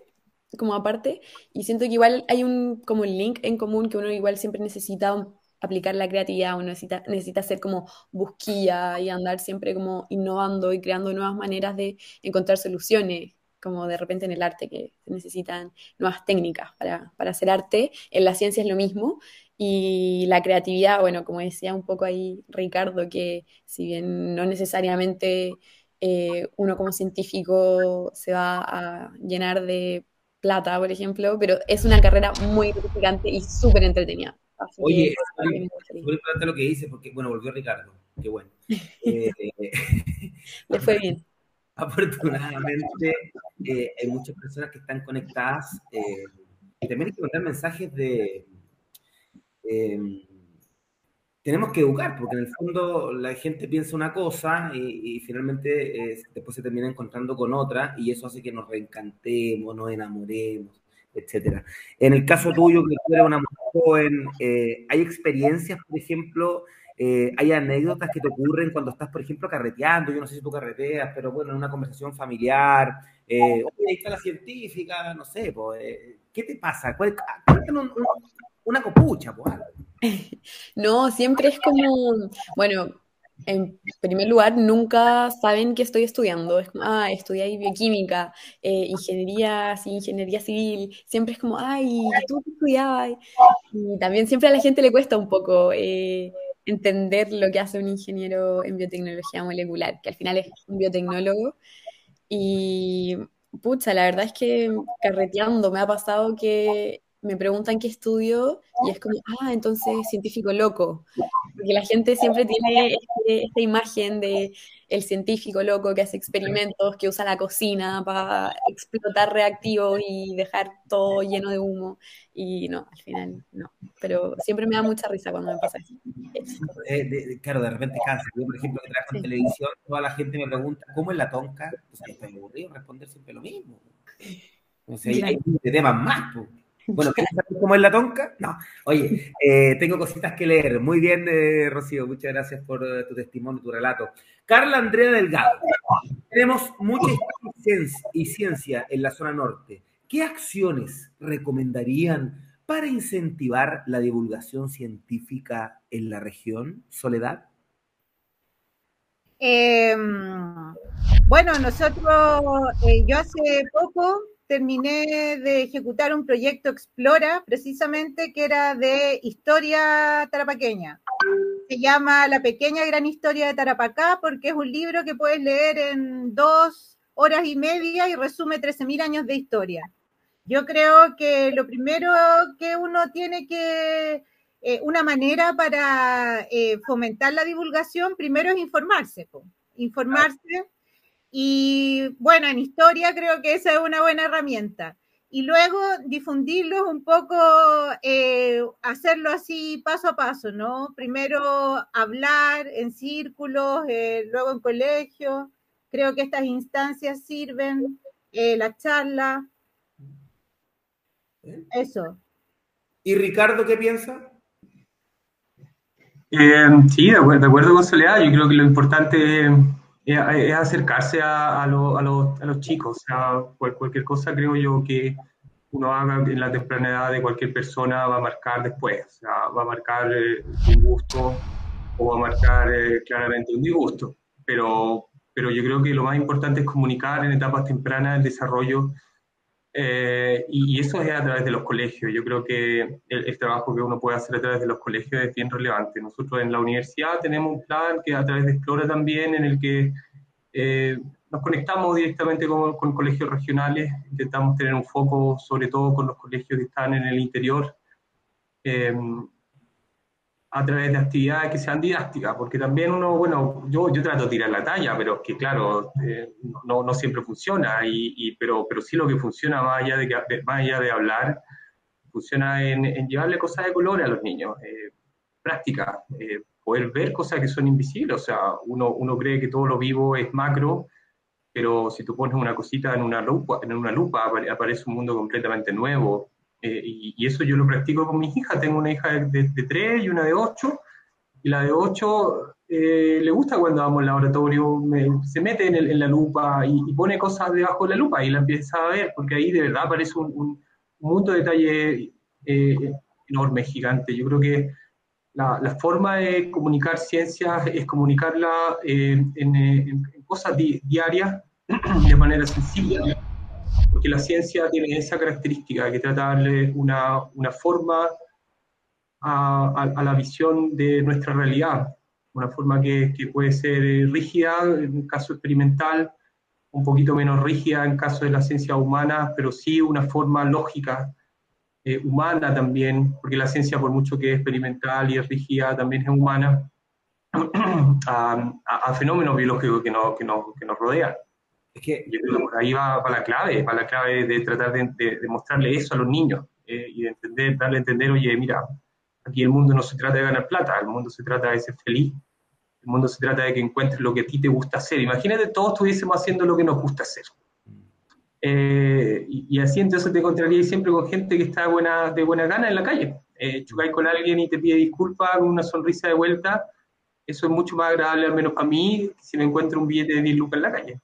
como aparte, y siento que igual hay un como link en común que uno igual siempre necesita aplicar la creatividad, uno necesita, necesita hacer como busquilla y andar siempre como innovando y creando nuevas maneras de encontrar soluciones, como de repente en el arte que se necesitan nuevas técnicas para, para hacer arte, en la ciencia es lo mismo, y la creatividad, bueno, como decía un poco ahí Ricardo, que si bien no necesariamente eh, uno como científico se va a llenar de plata, por ejemplo, pero es una carrera muy gratificante y súper entretenida. Oye, es muy importante lo que dice, porque, bueno, volvió Ricardo, qué bueno. Eh, Le fue bien. Afortunadamente, eh, hay muchas personas que están conectadas. y también hay que mandar mensajes de, Em, tenemos que educar, porque en el fondo la gente piensa una cosa y, finalmente eh, después se termina encontrando con otra y eso hace que nos reencantemos, nos enamoremos, etcétera. En el caso tuyo, que tú eres una mujer joven, eh, ¿hay experiencias, por ejemplo, eh, hay anécdotas que te ocurren cuando estás, por ejemplo, carreteando? Yo no sé si tú carreteas, pero bueno, en una conversación familiar, oye, ahí está la científica, no sé, pues, ¿qué te pasa? Cuéntanos un, una copucha, pues. No, siempre es como, bueno, en primer lugar, nunca saben que estoy estudiando. Es como, ah, estudié bioquímica, eh, ingeniería, ingeniería civil. Siempre es como, ay, ¿tú qué estudiabas? Y también siempre a la gente le cuesta un poco eh, entender lo que hace un ingeniero en biotecnología molecular, que al final es un biotecnólogo. Y, pucha, la verdad es que carreteando me ha pasado que me preguntan qué estudio y es como, ah, entonces científico loco. Porque la gente siempre tiene este, esta imagen de el científico loco que hace experimentos, que usa la cocina para explotar reactivos y dejar todo lleno de humo. Y no, al final no. Pero siempre me da mucha risa cuando me pasa eso. Eh, claro, de repente cansa. Yo, por ejemplo, que trabajo en televisión, toda la gente me pregunta, ¿cómo es la tonca? Pues está aburrido responder siempre lo mismo. O sea, hay, temas más. Pues. Bueno, ¿quieres saber cómo es la tonca? No. Oye, eh, tengo cositas que leer. Muy bien, eh, Rocío. Muchas gracias por eh, tu testimonio, tu relato. Carla Andrea Delgado. Tenemos mucha y ciencia en la zona norte. ¿qué acciones recomendarían para incentivar la divulgación científica en la región, Soledad? Em, bueno, nosotros, yo hace poco terminé de ejecutar un proyecto Explora, precisamente que era de historia tarapaqueña. Se llama La pequeña gran historia de Tarapacá porque es un libro que puedes leer en dos horas y media y resume 13.000 años de historia. Yo creo que lo primero que uno tiene que, eh, una manera para eh, fomentar la divulgación, primero es informarse, informarse. Y bueno, en historia creo que esa es una buena herramienta. Y luego difundirlo un poco, eh, hacerlo así paso a paso, ¿no? Primero hablar en círculos, luego en colegios. Creo que estas instancias sirven, la charla, eso. ¿Y Ricardo qué piensa? Eh, sí, de acuerdo, con Soledad, yo creo que lo importante es, acercarse a, los, chicos. O sea, cualquier cosa creo yo que uno haga en la temprana edad de cualquier persona va a marcar después. O sea, va a marcar eh, un gusto o va a marcar eh, claramente un disgusto. Pero, pero yo creo que lo más importante es comunicar en etapas tempranas el desarrollo eh, y, eso es a través de los colegios. Yo creo que el, trabajo que uno puede hacer a través de los colegios es bien relevante. Nosotros en la universidad tenemos un plan que a través de Explora también, en el que eh, nos conectamos directamente con, con, colegios regionales, intentamos tener un foco sobre todo con los colegios que están en el interior. Eh, a través de actividades que sean didácticas, porque también uno, bueno, yo, yo trato de tirar la talla, pero que claro, eh, no, no, siempre funciona, y, pero, pero sí lo que funciona más allá de, más allá de hablar, funciona en, en, llevarle cosas de color a los niños, eh, práctica, eh, poder ver cosas que son invisibles, o sea, uno, uno cree que todo lo vivo es macro, pero si tú pones una cosita en una lupa, en una lupa aparece un mundo completamente nuevo, eh, y, eso yo lo practico con mis hijas. Tengo una hija de, de, 3 y una de 8. Y la de 8 eh, le gusta cuando vamos al laboratorio, se mete en, la lupa y, pone cosas debajo de la lupa y la empieza a ver, porque ahí de verdad aparece un, un, mundo de detalle eh, enorme, gigante. Yo creo que la, la, forma de comunicar ciencias es comunicarla en, en, cosas diarias de manera sencilla porque la ciencia tiene esa característica que trata de darle una, una forma a, a, la visión de nuestra realidad, una forma que, que, puede ser rígida en un caso experimental, un poquito menos rígida en caso de la ciencia humana, pero sí una forma lógica, eh, humana también, porque la ciencia por mucho que es experimental y es rígida, también es humana, a, a, fenómenos biológicos que, no, que, no, que nos rodean. Es que ahí va, para la clave, para la clave de tratar de, de, mostrarle eso a los niños eh, y de entender, darle a entender, oye, mira, aquí el mundo no se trata de ganar plata, el mundo se trata de ser feliz, el mundo se trata de que encuentres lo que a ti te gusta hacer. Imagínate todos estuviésemos haciendo lo que nos gusta hacer. Eh, y, así entonces te encontrarías siempre con gente que está buena, de buena gana en la calle. Eh, chocáis con alguien y te pide disculpas con una sonrisa de vuelta, eso es mucho más agradable, al menos para mí, si me encuentro un billete de 10 lucas en la calle.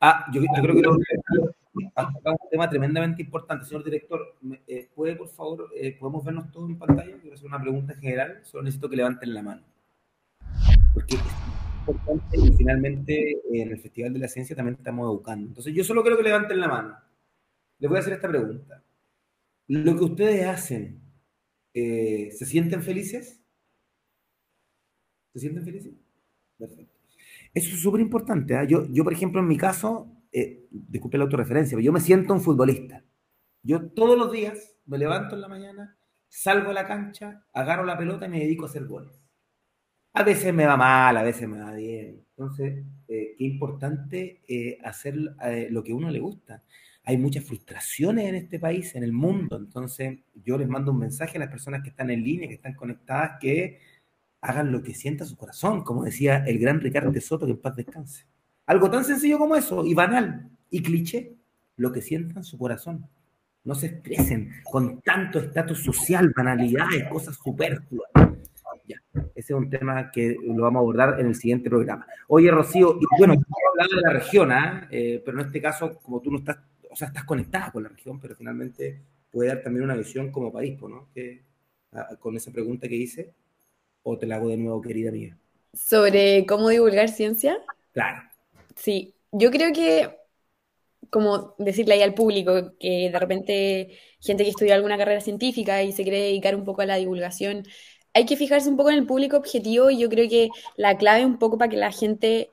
Ah, yo, creo que un tema tremendamente importante. Señor director, eh, ¿puede, por favor, eh, podemos vernos todos en pantalla? Quiero hacer una pregunta general, solo necesito que levanten la mano. Porque es importante y finalmente eh, en el Festival de la Ciencia también estamos educando. Entonces yo solo quiero que levanten la mano. Les voy a hacer esta pregunta. ¿Lo que ustedes hacen, ¿se sienten felices? ¿Se sienten felices? Perfecto. Eso es súper importante. ¿ah? Yo, yo, por ejemplo, en mi caso, eh, disculpe la autorreferencia, pero yo me siento un futbolista. Yo todos los días me levanto en la mañana, salgo a la cancha, agarro la pelota y me dedico a hacer goles. A veces me va mal, a veces me va bien. Entonces, eh, qué importante eh, hacer lo que a uno le gusta. Hay muchas frustraciones en este país, en el mundo. Entonces, yo les mando un mensaje a las personas que están en línea, que están conectadas, que hagan lo que sienta su corazón, como decía el gran Ricardo de Soto, que en paz descanse. Algo tan sencillo como eso, y banal, y cliché, lo que sientan su corazón. No se estresen con tanto estatus social, banalidades, cosas superfluas. Ya, ese es un tema que lo vamos a abordar en el siguiente programa. Oye, Rocío, y bueno, tú hablado de la región, ¿ah? ¿eh? pero en este caso, como tú no estás o sea, estás conectada con la región, pero finalmente puede dar también una visión como país, ¿no? Que, con esa pregunta que hice, o te la hago de nuevo, querida mía. Sobre cómo divulgar ciencia. Claro. Sí, yo creo que, como decirle ahí al público, que de repente gente que estudia alguna carrera científica y se quiere dedicar un poco a la divulgación, hay que fijarse un poco en el público objetivo y yo creo que la clave un poco para que la gente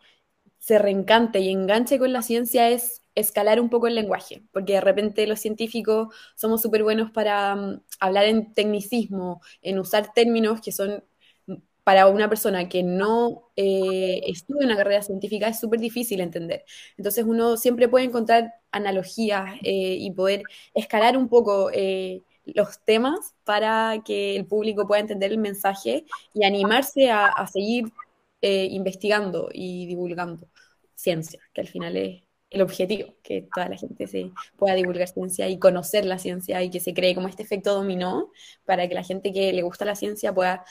se reencante y enganche con la ciencia es escalar un poco el lenguaje, porque de repente los científicos somos súper buenos para mm, hablar en tecnicismo, en usar términos que son para una persona que no eh, estudia una carrera científica es súper difícil entender. Entonces uno siempre puede encontrar analogías eh, y poder escalar un poco eh, los temas para que el público pueda entender el mensaje y animarse a, a seguir investigando y divulgando ciencia, que al final es el objetivo, que toda la gente se pueda divulgar ciencia y conocer la ciencia y que se cree como este efecto dominó para que la gente que le gusta la ciencia pueda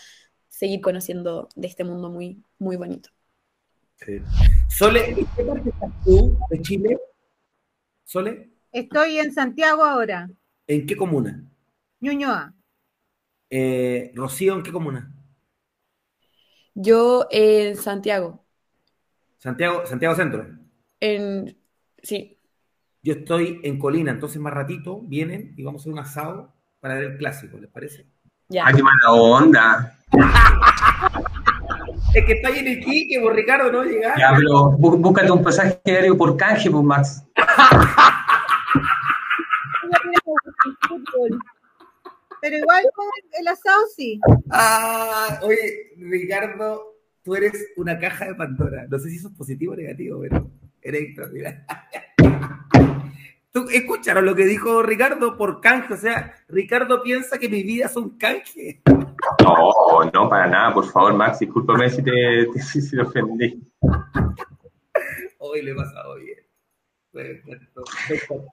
seguir conociendo de este mundo muy, muy bonito. Sole, ¿en qué parte estás tú de Chile? Sole. Estoy en Santiago ahora. ¿En qué comuna? Ñuñoa. Eh, Rocío, ¿en qué comuna? Yo en Santiago. Santiago, Santiago Centro. En Sí. Yo estoy en Colina, entonces más ratito vienen y vamos a hacer un asado para ver el clásico, ¿les parece? Ya. ¡Ay, qué mala onda! es que está ahí en Iquique, por Ricardo, no llegar. Ya, pero búscate un pasaje aéreo por canje, pues, Max. pero igual con el asado sí. Ah, oye, Ricardo, tú eres una caja de Pandora. No sé si eso es positivo o negativo, pero eres ¿Tú escucharon lo que dijo Ricardo por canje? O sea, Ricardo piensa que mi vida es un canje. No, no, para nada, por favor, Max, discúlpame si te, si ofendí. Hoy le he pasado bien. Perfecto, perfecto.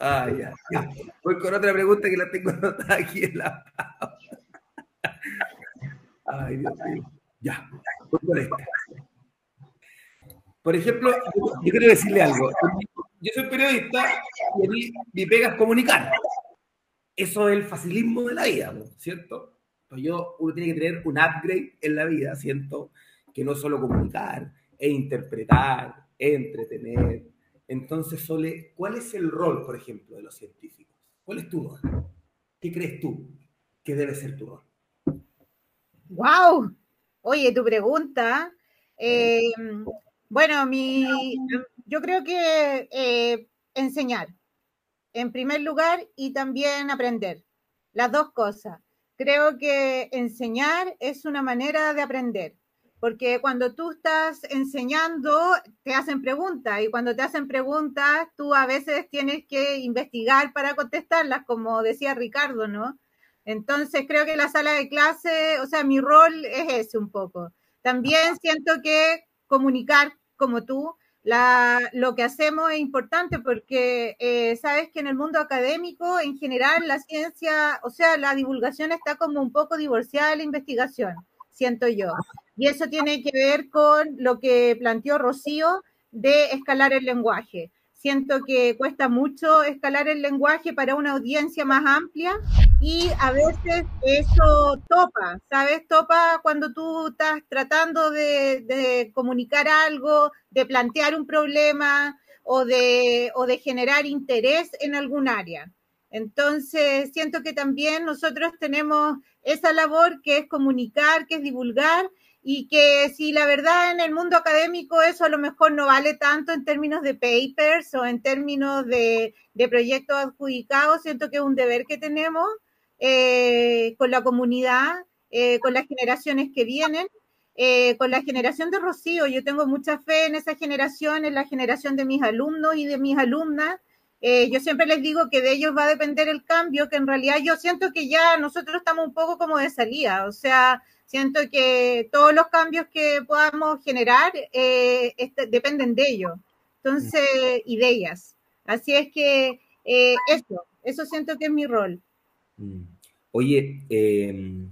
Ah, ya, ya. Voy con otra pregunta que la tengo anotada aquí en la Ay, Dios mío. Ya, voy con esta. Por ejemplo, yo quiero decirle algo. Yo soy periodista y a mí mi pega es comunicar. Eso es el facilismo de la vida, ¿cierto? Yo, uno tiene que tener un upgrade en la vida, siento que no solo comunicar, e interpretar, e entretener. Entonces, Sole, ¿cuál es el rol, por ejemplo, de los científicos? ¿Cuál es tu rol? ¿Qué crees tú que debe ser tu rol? ¡Wow! Oye, tu pregunta. Eh, bueno, mi, yo creo que eh, enseñar, en primer lugar, y también aprender. Las dos cosas. Creo que enseñar es una manera de aprender, porque cuando tú estás enseñando, te hacen preguntas, y cuando te hacen preguntas, tú a veces tienes que investigar para contestarlas, como decía Ricardo, ¿no? Entonces creo que la sala de clase, o sea, mi rol es ese un poco. También siento que comunicar como tú, lo que hacemos es importante porque eh, sabes que en el mundo académico, en general, la ciencia, o sea, la divulgación está como un poco divorciada de la investigación, siento yo. Y eso tiene que ver con lo que planteó Rocío de escalar el lenguaje. Siento que cuesta mucho escalar el lenguaje para una audiencia más amplia y a veces eso topa, ¿sabes? Topa cuando tú estás tratando de, comunicar algo, de plantear un problema o de, o de generar interés en algún área. Entonces, siento que también nosotros tenemos esa labor que es comunicar, que es divulgar y que si la verdad en el mundo académico eso a lo mejor no vale tanto en términos de papers o en términos de, proyectos adjudicados, siento que es un deber que tenemos eh, con la comunidad, eh, con las generaciones que vienen, eh, con la generación de Rocío. Yo tengo mucha fe en esa generación, en la generación de mis alumnos y de mis alumnas. yo siempre les digo que de ellos va a depender el cambio, que en realidad yo siento que ya nosotros estamos un poco como de salida, o sea, Siento que todos los cambios que podamos generar eh, este, dependen de ellos, entonces, y de ellas. Así es que eh, eso, eso siento que es mi rol. Mm. Oye, em,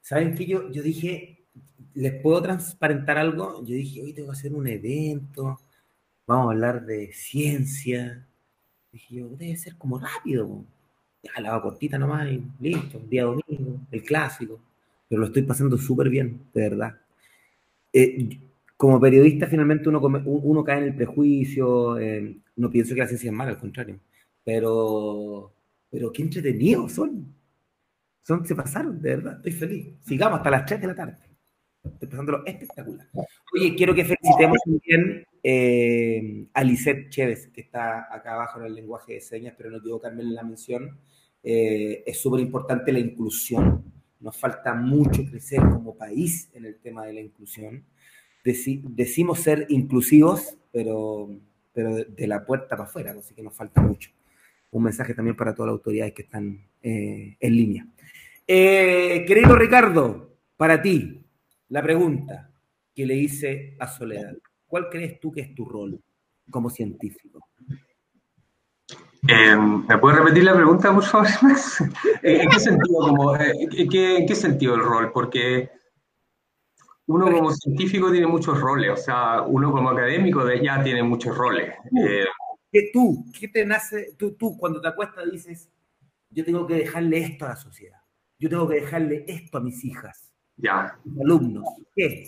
¿saben qué? Yo, yo dije, ¿les puedo transparentar algo? Yo dije, hoy tengo que hacer un evento, vamos a hablar de ciencia. Dije yo, debe ser como rápido. Ya, la cortita nomás y listo, día domingo, el clásico. Pero lo estoy pasando súper bien, de verdad. Eh, como periodista, finalmente uno, uno cae en el prejuicio. Eh, no pienso que la ciencia es mala, al contrario. Pero, pero qué entretenidos son. son. Se pasaron, de verdad. Estoy feliz. Sigamos hasta las 3 de la tarde. Estoy pasándolo espectacular. Oye, quiero que felicitemos también eh, a Lisette Chévez, que está acá abajo en el lenguaje de señas, pero no equivocarme en la mención. Eh, es súper importante la inclusión. Nos falta mucho crecer como país en el tema de la inclusión. decimos ser inclusivos, pero, pero de la puerta para afuera, así que nos falta mucho. Un mensaje también para todas las autoridades que están eh, en línea. querido Ricardo, para ti, la pregunta que le hice a Soledad, ¿cuál crees tú que es tu rol como científico? Eh, ¿Me puedes repetir la pregunta, por favor? ¿En qué sentido, eh, en qué, sentido el rol? Porque uno como científico tiene muchos roles, o sea, uno como académico ya tiene muchos roles. Eh, ¿Qué tú, qué te nace, tú, tú cuando te acuestas dices, yo tengo que dejarle esto a la sociedad, yo tengo que dejarle esto a mis hijas, ya. Alumnos. Sí,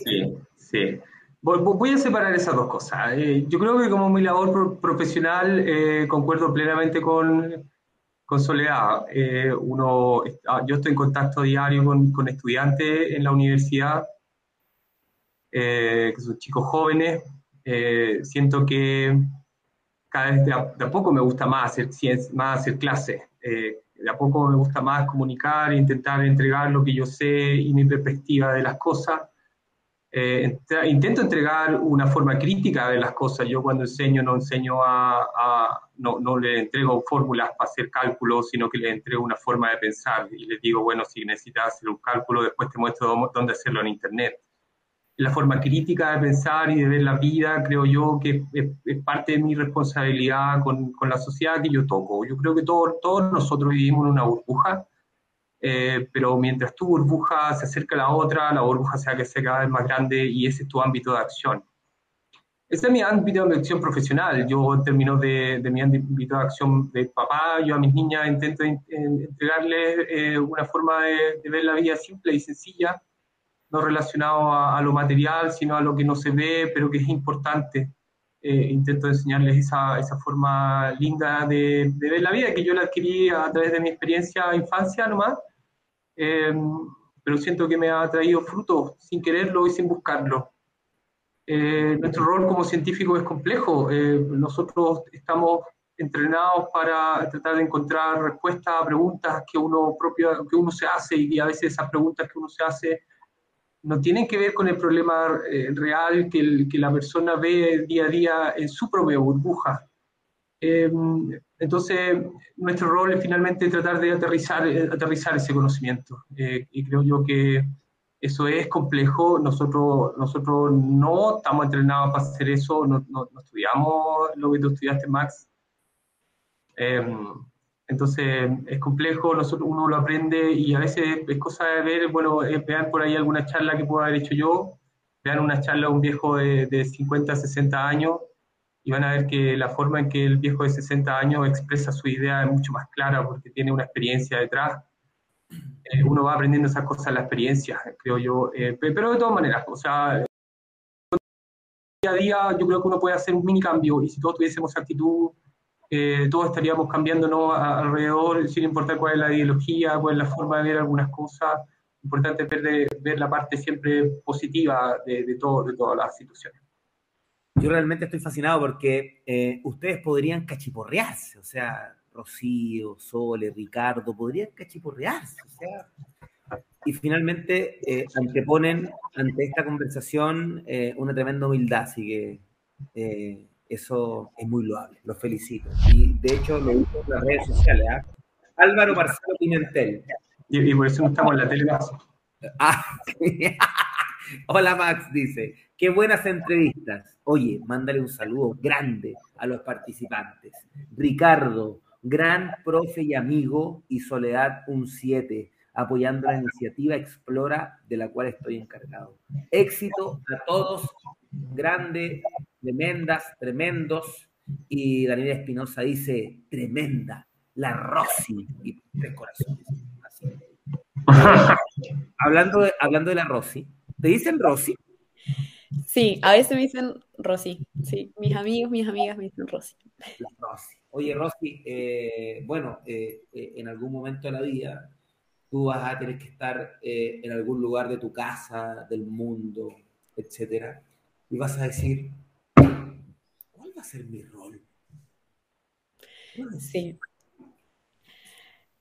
sí. Voy, a separar esas dos cosas. Eh, yo creo que como mi labor profesional eh, concuerdo plenamente con, con Soledad. Eh, uno, ah, yo estoy en contacto diario con, con estudiantes en la universidad, que son chicos jóvenes. siento que cada vez de a, poco me gusta más hacer, más hacer clases de a poco me gusta más comunicar, intentar entregar lo que yo sé y mi perspectiva de las cosas. Eh, intento entregar una forma crítica de las cosas. Yo cuando enseño no enseño a, no, no, le entrego fórmulas para hacer cálculos, sino que le entrego una forma de pensar y les digo, bueno, si necesitas hacer un cálculo, después te muestro dónde hacerlo en Internet la forma crítica de pensar y de ver la vida, creo yo que es, parte de mi responsabilidad con, con, la sociedad que yo toco. Yo creo que todos, todos nosotros vivimos en una burbuja, eh, pero mientras tu burbuja se acerca a la otra, la burbuja se hace cada vez más grande y ese es tu ámbito de acción. Ese es mi ámbito de acción profesional. Yo termino de, de mi ámbito de acción de papá, yo a mis niñas intento entregarles eh, una forma de, de ver la vida simple y sencilla, no relacionado a, lo material, sino a lo que no se ve, pero que es importante. Eh, intento enseñarles esa, esa forma linda de, ver la vida, que yo la adquirí a través de mi experiencia infancia nomás, eh, pero siento que me ha traído frutos sin quererlo y sin buscarlo. Eh, nuestro rol como científico es complejo. nosotros estamos entrenados para tratar de encontrar respuestas a preguntas que uno propio que uno se hace y a veces esas preguntas que uno se hace no tienen que ver con el problema eh, real que, que, la persona ve día a día en su propia burbuja. Em, entonces, nuestro rol es finalmente tratar de aterrizar, eh, aterrizar ese conocimiento. Eh, y creo yo que eso es complejo. Nosotros, nosotros no estamos entrenados para hacer eso, no, no, no estudiamos lo que tú estudiaste, Max. Entonces es complejo, nosotros uno lo aprende y a veces es cosa de ver, bueno, eh, vean por ahí alguna charla que pueda haber hecho yo, vean una charla de un viejo de, de 50, 60 años y van a ver que la forma en que el viejo de 60 años expresa su idea es mucho más clara porque tiene una experiencia detrás. Eh, uno va aprendiendo esas cosas en la experiencia, creo yo, eh, pero de todas maneras, o sea, día a día yo creo que uno puede hacer un mini cambio y si todos tuviésemos actitud eh, todos estaríamos cambiando alrededor, sin importar cuál es la ideología, cuál es la forma de ver algunas cosas. Importante ver, ver la parte siempre positiva de, todo, de todas las situaciones. Yo realmente estoy fascinado porque eh, ustedes podrían cachiporrearse, o sea, Rocío, Sole, Ricardo, podrían cachiporrearse, o sea, y finalmente eh, anteponen ante esta conversación eh, una tremenda humildad, así que eso es muy loable, lo felicito. Y de hecho lo uso en las redes sociales. ¿ah? Álvaro Marcelo Pimentel. Y, por eso no estamos en la tele. Ah, Hola Max, dice. Qué buenas entrevistas. Oye, mándale un saludo grande a los participantes. Ricardo, gran profe y amigo, y Soledad un 7, apoyando la iniciativa Explora, de la cual estoy encargado. Éxito a todos, grande tremendas, tremendos. Y Daniela Espinosa dice, tremenda, la Rosy. Y tres corazones. hablando, de, hablando de la Rosy, ¿te dicen Rosy? Sí, a veces me dicen Rosy. Sí, mis amigos, mis amigas me dicen Rosy. La Rosy. Oye, Rosy, eh, bueno, eh, eh, en algún momento de la vida tú vas a tener que estar en algún lugar de tu casa, del mundo, etcétera, y vas a decir, ¿cuál va a ser mi rol? Sí.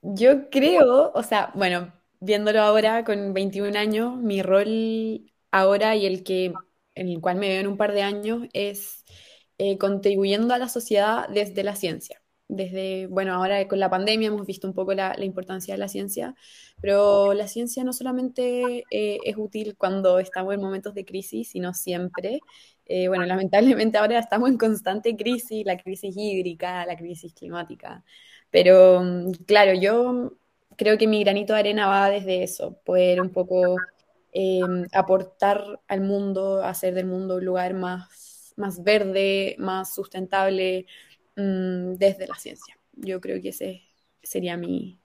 Yo creo, o sea, bueno, viéndolo ahora con 21 años, mi rol ahora y el que en el cual me veo en un par de años es eh, contribuyendo a la sociedad desde la ciencia. Desde, bueno, ahora con la pandemia hemos visto un poco la, importancia de la ciencia, pero la ciencia no solamente eh, es útil cuando estamos en momentos de crisis, sino siempre. Eh, bueno, lamentablemente ahora estamos en constante crisis, la crisis hídrica, la crisis climática. Pero mm, claro, yo creo que mi granito de arena va desde eso, poder un poco em, aportar al mundo, hacer del mundo un lugar más, más verde, más sustentable mm, desde la ciencia. Yo creo que ese sería mi,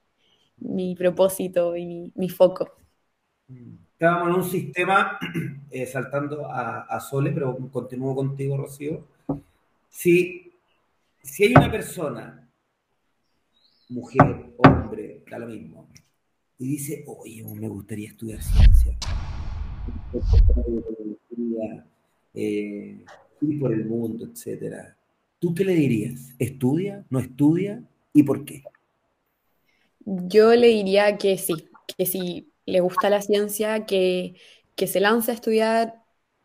propósito y mi, foco. Estábamos en un sistema, eh, saltando a, Sole, pero continúo contigo, Rocío. Si, si hay una persona mujer, hombre, da lo mismo, y dice, oye, me gustaría estudiar ciencia, eh, ir por el mundo, etcétera. ¿Tú qué le dirías? ¿Estudia? ¿No estudia? ¿Y por qué? Yo le diría que sí, que si le gusta la ciencia, que, que se lance a estudiar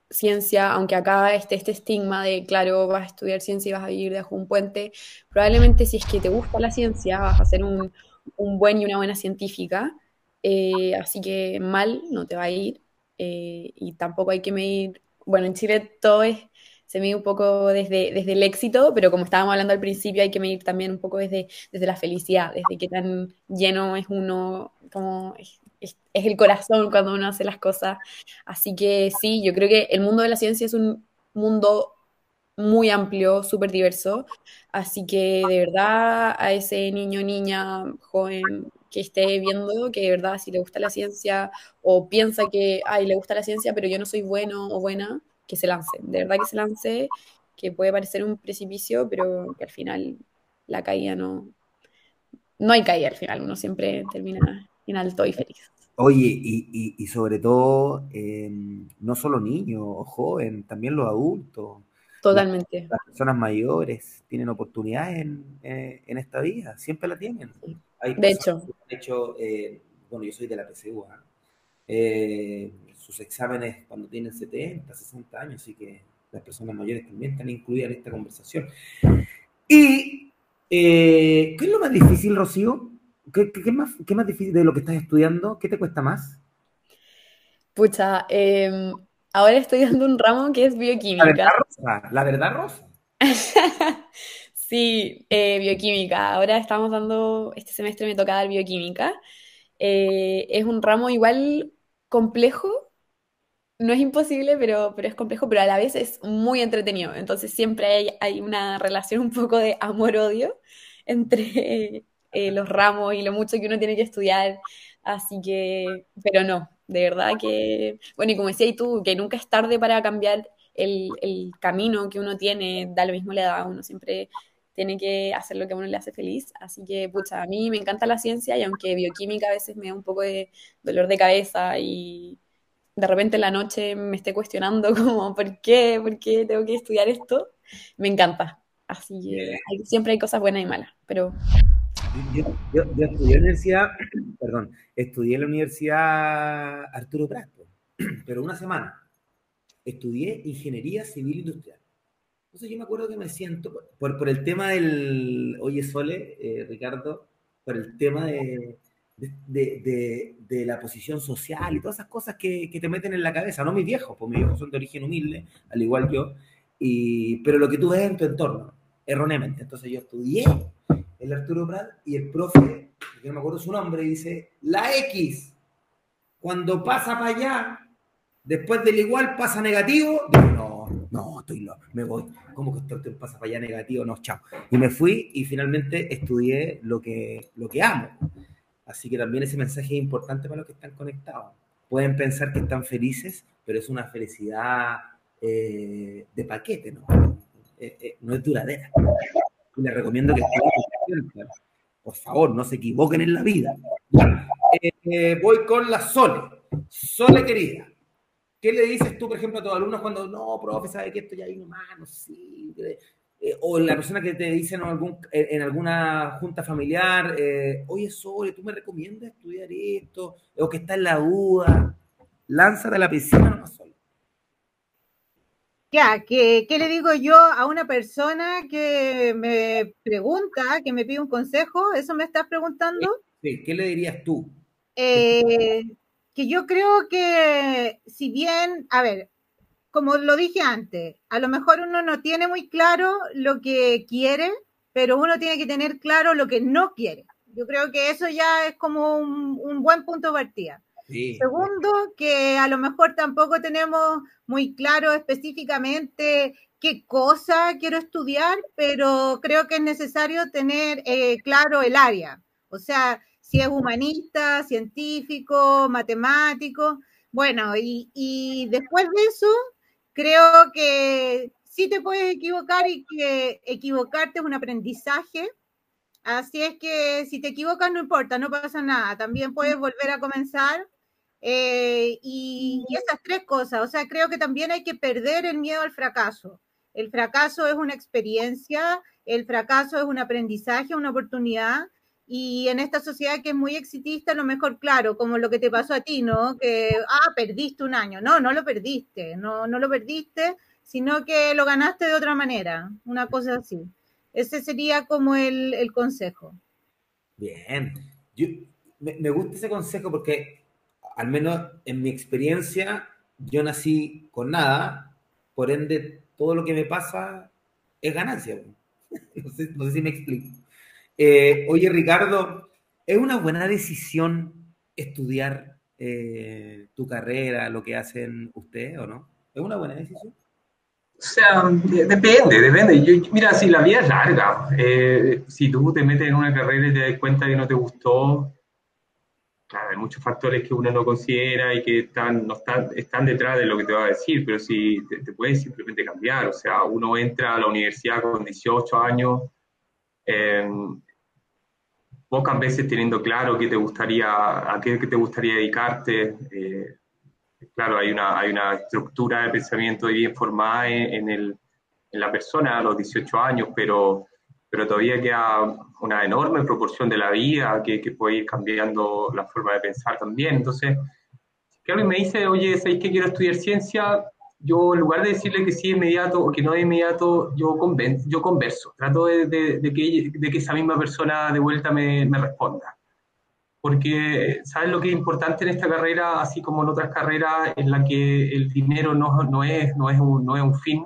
ciencia, aunque acá esté este estigma de, claro, vas a estudiar ciencia y vas a vivir debajo un puente, probablemente si es que te gusta la ciencia, vas a ser un, buen y una buena científica, eh, así que mal no te va a ir, eh, y tampoco hay que medir, bueno, en Chile todo es, se mide un poco desde, desde el éxito, pero como estábamos hablando al principio, hay que medir también un poco desde, desde la felicidad, desde qué tan lleno es uno, como es, el corazón cuando uno hace las cosas. Así que sí, yo creo que el mundo de la ciencia es un mundo muy amplio, súper diverso. Así que de verdad a ese niño, niña, joven que esté viendo, que de verdad si le gusta la ciencia o piensa que, ay, le gusta la ciencia, pero yo no soy bueno o buena, que se lance. De verdad que se lance, que puede parecer un precipicio, pero que al final la caída no... No hay caída al final, uno siempre termina en alto y feliz. Oye, y, sobre todo, em, no solo niños o jóvenes, también los adultos. Totalmente. Las, personas mayores tienen oportunidades en, eh, esta vida, siempre la tienen. de hecho. hecho eh, bueno, yo soy de la PCU, ¿ah? eh, sus exámenes cuando tienen 70, 60 años, así que las personas mayores también están incluidas en esta conversación. ¿Y qué es lo más difícil, Rocío? ¿Qué, qué, más, ¿Qué más difícil de lo que estás estudiando? ¿Qué te cuesta más? Pucha, em, ahora estoy dando un ramo que es bioquímica. La verdad rosa. La verdad rosa. sí, eh, bioquímica. Ahora estamos dando, este semestre me toca dar bioquímica. Eh, es un ramo igual complejo. No es imposible, pero, pero es complejo, pero a la vez es muy entretenido. Entonces siempre hay, hay una relación un poco de amor-odio entre, eh, los ramos y lo mucho que uno tiene que estudiar. Así que, pero no, de verdad que, bueno, y como decías tú, que nunca es tarde para cambiar el, el, camino que uno tiene, da lo mismo le da, uno siempre tiene que hacer lo que a uno le hace feliz. Así que, pucha, a mí me encanta la ciencia y aunque bioquímica a veces me da un poco de dolor de cabeza y de repente en la noche me esté cuestionando como, ¿por qué? ¿Por qué tengo que estudiar esto? Me encanta. Así que siempre hay cosas buenas y malas, pero yo, estudié en la universidad, perdón, estudié en la universidad Arturo Prat, pero una semana. Estudié ingeniería civil industrial. Entonces yo me acuerdo que me siento, por, por el tema del, oye Sole, eh, Ricardo, por el tema de, de, de, la posición social y todas esas cosas que, que, te meten en la cabeza, no mis viejos, pues mis viejos son de origen humilde, al igual yo, y, pero lo que tú ves en tu entorno, erróneamente. Entonces yo estudié el Arturo Prat, y el profe, que no me acuerdo su nombre, dice, la X, cuando pasa para allá, después del igual pasa negativo, no, no, estoy loco, me voy. ¿Cómo que esto pasa para allá negativo? No, chao. Y me fui y finalmente estudié lo que, lo que amo. Así que también ese mensaje es importante para los que están conectados. Pueden pensar que están felices, pero es una felicidad eh, de paquete, ¿no? Eh, eh, no es duradera. Y les recomiendo que estudien. Por favor, no se equivoquen en la vida. voy con la Sole. Sole querida. ¿Qué le dices tú, por ejemplo, a tus alumnos cuando, no, profe, sabe que esto ya hay nomás, no sé? Eh, o la persona que te dice en, alguna junta familiar, eh, oye, Sole, ¿tú me recomiendas estudiar esto? O que está en la duda. Lánzate a la piscina nomás solo. Ya, ¿qué, ¿qué, le digo yo a una persona que me pregunta, que me pide un consejo? ¿Eso me estás preguntando? Sí, ¿qué le dirías tú? Eh, que yo creo que si bien, a ver, como lo dije antes, a lo mejor uno no tiene muy claro lo que quiere, pero uno tiene que tener claro lo que no quiere. Yo creo que eso ya es como un, buen punto de partida. Segundo, que a lo mejor tampoco tenemos muy claro específicamente qué cosa quiero estudiar, pero creo que es necesario tener eh, claro el área. O sea, si es humanista, científico, matemático. Bueno, y, y después de eso, creo que sí te puedes equivocar y que equivocarte es un aprendizaje. Así es que si te equivocas no importa, no pasa nada. También puedes volver a comenzar. Eh, y, y, esas tres cosas, o sea, creo que también hay que perder el miedo al fracaso. El fracaso es una experiencia, el fracaso es un aprendizaje, una oportunidad, y en esta sociedad que es muy exitista, a lo mejor, claro, como lo que te pasó a ti, ¿no? Que, ah, perdiste un año. No, no lo perdiste, no, no lo perdiste, sino que lo ganaste de otra manera, una cosa así. Ese sería como el, el consejo. Bien. Yo, me, me gusta ese consejo porque, al menos en mi experiencia, yo nací con nada, por ende, todo lo que me pasa es ganancia. No sé, si me explico. Eh, oye, Ricardo, ¿es una buena decisión estudiar eh, tu carrera, lo que hacen ustedes o no? ¿Es una buena decisión? O sea, depende, depende. mira, si la vida es larga, eh, si tú te metes en una carrera y te das cuenta que no te gustó, claro, hay muchos factores que uno no considera y que están, no están, están detrás de lo que te va a decir, pero si te, te puedes simplemente cambiar. O sea, uno entra a la universidad con 18 años, pocas veces teniendo claro qué te gustaría, a qué, te gustaría dedicarte. Eh, claro, hay una, hay una estructura de pensamiento bien formada en, el, en la persona a los 18 años, pero, pero todavía queda una enorme proporción de la vida que, que puede ir cambiando la forma de pensar también. Entonces, si alguien me dice, oye, ¿sabéis que quiero estudiar ciencia? yo en lugar de decirle que sí inmediato o que no de inmediato, yo, yo converso, trato de, de, que, de, que, esa misma persona de vuelta me, me, responda. Porque, ¿sabes lo que es importante en esta carrera, así como en otras carreras en la que el dinero no, no, es, no, es, un, no es un fin?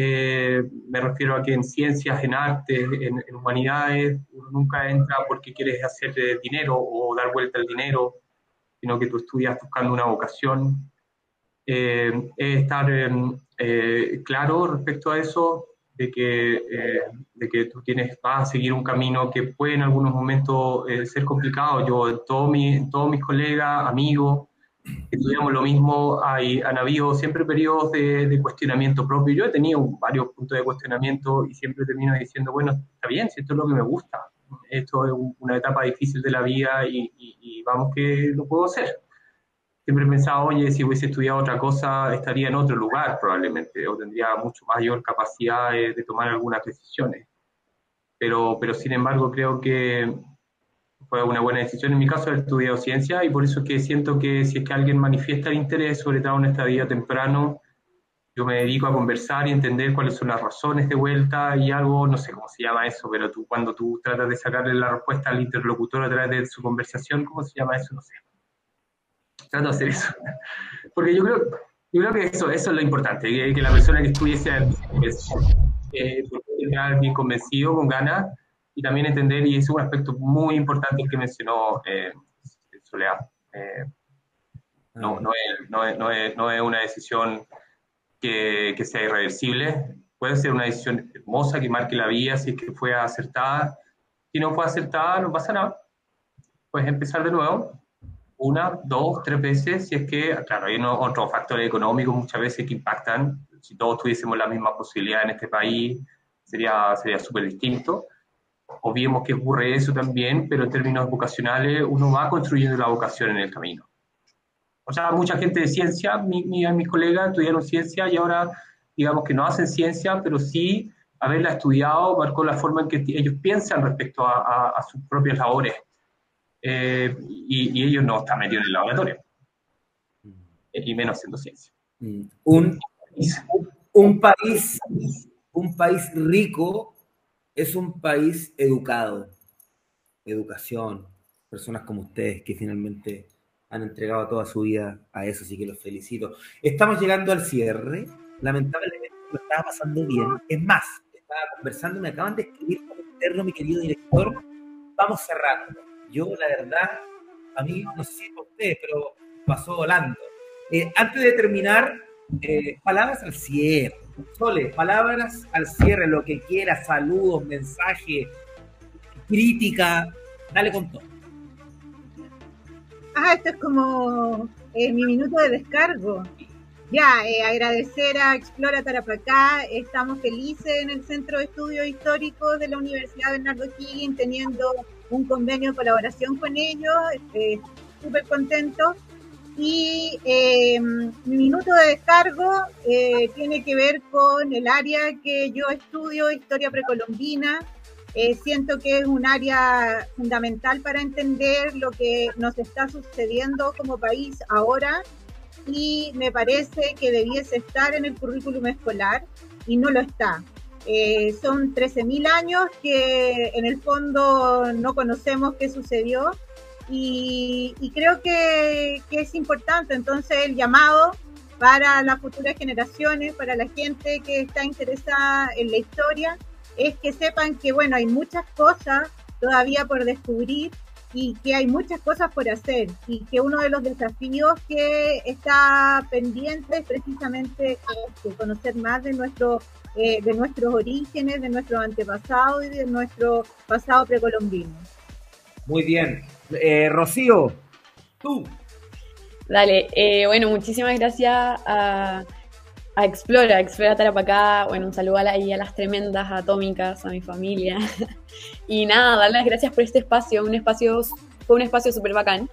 Eh, me refiero a que en ciencias, en artes, en, en, humanidades, uno nunca entra porque quieres hacer dinero o dar vuelta al dinero, sino que tú estudias buscando una vocación eh, estar em, eh, claro respecto a eso, de que, eh, de que tú tienes, vas a seguir un camino que puede en algunos momentos ser complicado. Yo, todos mi, todos mis colegas, amigos, estudiamos lo mismo, hay, han habido siempre periodos de, de, cuestionamiento propio. Yo he tenido varios puntos de cuestionamiento y siempre termino diciendo, bueno, está bien, si esto es lo que me gusta, esto es una etapa difícil de la vida y, y, y vamos que lo puedo hacer siempre he pensado, oye, si hubiese estudiado otra cosa, estaría en otro lugar probablemente, o tendría mucho mayor capacidad de, tomar algunas decisiones. Pero, pero sin embargo, creo que fue una buena decisión. En mi caso, he estudiado ciencia y por eso es que siento que si es que alguien manifiesta el interés, sobre todo en esta vida temprano, yo me dedico a conversar y entender cuáles son las razones de vuelta y algo, no sé cómo se llama eso, pero tú cuando tú tratas de sacarle la respuesta al interlocutor a través de su conversación, ¿cómo se llama eso? No sé trato de hacer eso. Porque yo creo, yo creo que eso, eso es lo importante, que, la persona que estudie sea eh, bien convencido, con ganas, y también entender, y es un aspecto muy importante que mencionó eh, Soledad. Eh, no, no, es, no, es, no, es, no es una decisión que, que sea irreversible. Puede ser una decisión hermosa que marque la vida si es que fue acertada. Si no fue acertada, no pasa nada. Puedes empezar de nuevo, una, dos, tres veces, si es que, claro, hay otros factores económicos muchas veces que impactan. Si todos tuviésemos la misma posibilidad en este país, sería sería súper distinto. Obviemos que ocurre eso también, pero en términos vocacionales uno va construyendo la vocación en el camino. O sea, mucha gente de ciencia, mi, mis colegas estudiaron ciencia y ahora digamos que no hacen ciencia, pero sí haberla estudiado marcó la forma en que ellos piensan respecto a, a sus propias labores. Eh, y, ellos no están metidos en el laboratorio, mm. y menos haciendo ciencia. Mm. Un, un, país, un país rico es un país educado, educación, personas como ustedes que finalmente han entregado toda su vida a eso, así que los felicito. Estamos llegando al cierre, lamentablemente lo estaba pasando bien, es más, estaba conversando, me acaban de escribir como interno mi querido director, vamos cerrando yo, la verdad, a mí, no sé si por ustedes, pero pasó volando. Eh, antes de terminar, eh, palabras al cierre. Sole, palabras al cierre, lo que quieras, saludos, mensaje, crítica, dale con todo. Ah, esto es como eh, mi minuto de descargo. Ya, agradecer a Explora Tarapacá, estamos felices en el Centro de Estudios Históricos de la Universidad Bernardo Higgins, teniendo un convenio de colaboración con ellos, eh, súper contento. Y eh, mi minuto de descargo eh, tiene que ver con el área que yo estudio, historia precolombina. siento que es un área fundamental para entender lo que nos está sucediendo como país ahora y me parece que debiese estar en el currículum escolar y no lo está. Eh, son 13.000 años que en el fondo no conocemos qué sucedió y, creo que, es importante entonces el llamado para las futuras generaciones, para la gente que está interesada en la historia, es que sepan que, bueno, hay muchas cosas todavía por descubrir y que hay muchas cosas por hacer y que uno de los desafíos que está pendiente es precisamente conocer más de nuestro eh, de nuestros orígenes, de nuestros antepasados y de nuestro pasado precolombino. Muy bien. Eh, Rocío, tú. Dale, eh, bueno, muchísimas gracias a, a Explora, Explora Tarapacá, bueno, un saludo a, a las tremendas atómicas, a mi familia. y nada, dar las gracias por este espacio, un espacio, fue un espacio súper bacán.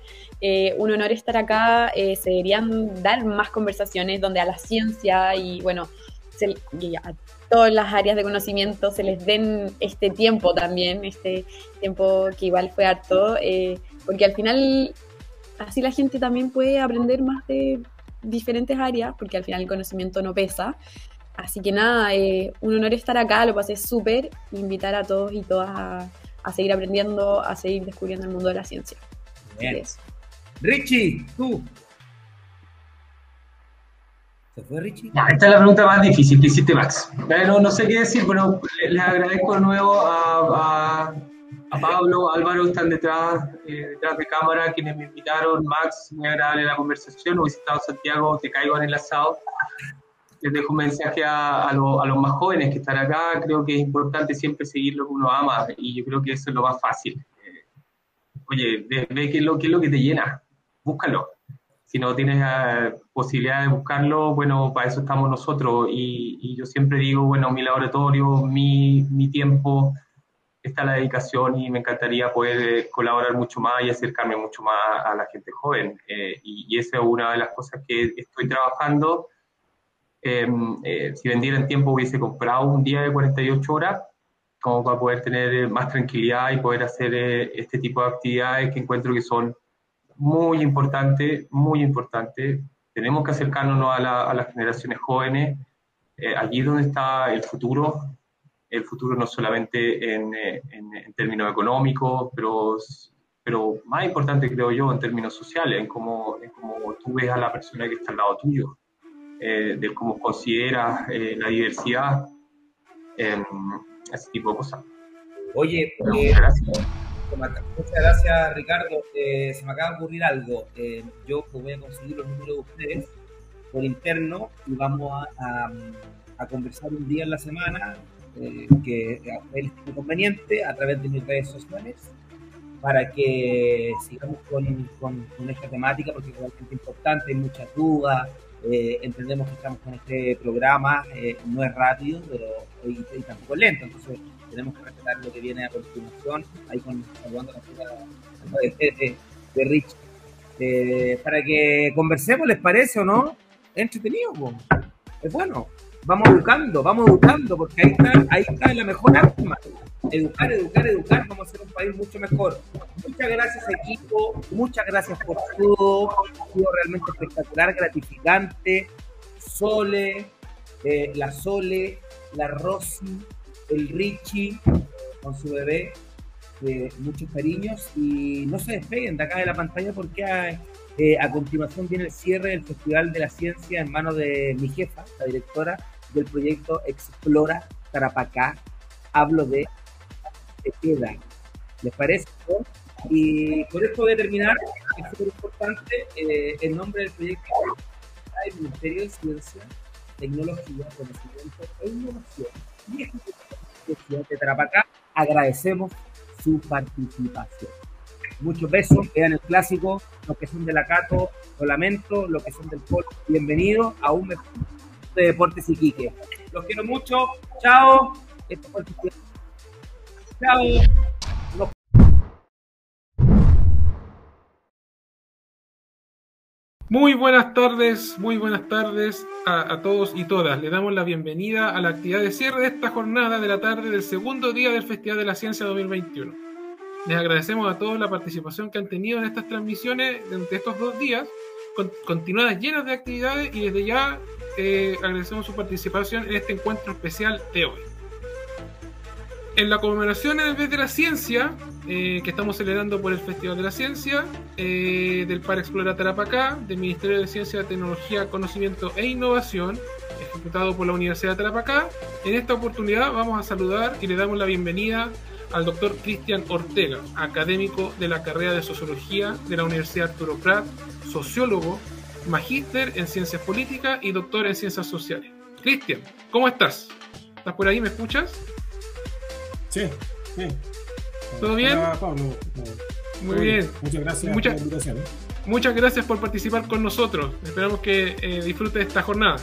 un honor estar acá, se deberían dar más conversaciones donde a la ciencia y bueno, se, a todas las áreas de conocimiento se les den este tiempo también, este tiempo que igual fue harto, eh, porque al final así la gente también puede aprender más de diferentes áreas, porque al final el conocimiento no pesa. Así que nada, eh, un honor estar acá, lo pasé súper, invitar a todos y todas a, a, seguir aprendiendo, a seguir descubriendo el mundo de la ciencia. Richie, tú, ¿Se fue Richie? esta es la pregunta más difícil que hiciste, Max. No, no sé qué decir, bueno, les agradezco de nuevo a, a, Pablo, Álvaro, están detrás, eh, detrás de cámara, quienes me invitaron. Max, muy agradable la conversación. He estado Santiago, te caigo en el asado. Les dejo un mensaje a, a, los más jóvenes que están acá. Creo que es importante siempre seguir lo que uno ama y yo creo que eso es lo más fácil. Eh, oye, ve, qué, lo, qué es lo que te llena. Búscalo si no tienes eh, posibilidad de buscarlo, bueno, para eso estamos nosotros. Y, yo siempre digo, bueno, mi laboratorio, mi, mi, tiempo, está la dedicación y me encantaría poder eh, colaborar mucho más y acercarme mucho más a la gente joven. Eh, y, esa es una de las cosas que estoy trabajando. Em, si vendiera en tiempo hubiese comprado un día de 48 horas como para poder tener más tranquilidad y poder hacer este tipo de actividades que encuentro que son muy importante, muy importante. Tenemos que acercarnos a, las generaciones jóvenes, eh, allí donde está el futuro, el futuro no solamente en, eh, términos económicos, pero, pero más importante creo yo en términos sociales, en cómo, cómo tú ves a la persona que está al lado tuyo, eh, de cómo consideras la diversidad, ese tipo de cosas. Oye, gracias. Muchas gracias, Ricardo. Eh, se me acaba de ocurrir algo. Eh, yo voy a conseguir los números de ustedes por interno y vamos a, a, conversar un día en la semana eh, que es conveniente a través de mis redes sociales para que sigamos con, con, con esta temática porque es bastante importante, hay muchas dudas, eh, entendemos que estamos con este programa, eh, no es rápido, pero y, tampoco lento, entonces tenemos que respetar lo que viene a continuación, ahí con saludando la de, de, de Rich, eh, para que conversemos, ¿les parece o no? Entretenido, es bueno. Vamos educando, vamos educando, porque ahí está, ahí está la mejor arma. Educar, educar, educar, vamos a ser un país mucho mejor. Muchas gracias, equipo, muchas gracias por todo. Ha sido realmente espectacular, gratificante. Sole, eh, la Sole, la Rosy, el Richie con su bebé, muchos cariños y no se despeguen de acá de la pantalla porque eh, a, continuación viene el cierre del Festival de la Ciencia en manos de mi jefa, la directora del proyecto Explora Tarapacá. Hablo de queda. ¿Les parece? Y por esto voy a terminar, es súper importante, eh, el nombre del proyecto el Ministerio de Ciencia, Tecnología, Conocimiento e Innovación. Y este de Tarapacá agradecemos su participación. Muchos besos, vean el clásico, los que son de la Cato, lo lamento, los que son del Polo, bienvenidos a un mejor de Deportes Iquique. Los quiero mucho, chao. Chao. Muy buenas tardes, muy buenas tardes a, todos y todas. Le damos la bienvenida a la actividad de cierre de esta jornada de la tarde del segundo día del Festival de la Ciencia 2021. Les agradecemos a todos la participación que han tenido en estas transmisiones durante estos dos días, continuadas llenas de actividades y desde ya eh, agradecemos su participación en este encuentro especial de hoy. En la conmemoración en el mes de la ciencia, eh, que estamos celebrando por el Festival de la Ciencia, eh, del Par Explora Tarapacá, del Ministerio de Ciencia, Tecnología, Conocimiento e Innovación, ejecutado por la Universidad de Tarapacá, en esta oportunidad vamos a saludar y le damos la bienvenida al doctor Cristian Ortega, académico de la carrera de Sociología de la Universidad Arturo Prat, sociólogo, magíster en Ciencias Políticas y doctor en Ciencias Sociales. Cristian, ¿cómo estás? ¿Estás por ahí? ¿Me escuchas? Sí, sí. ¿Todo bien? Muy bien. Muchas gracias por la invitación. Muchas gracias por participar con nosotros. Esperamos que eh, disfrute esta jornada.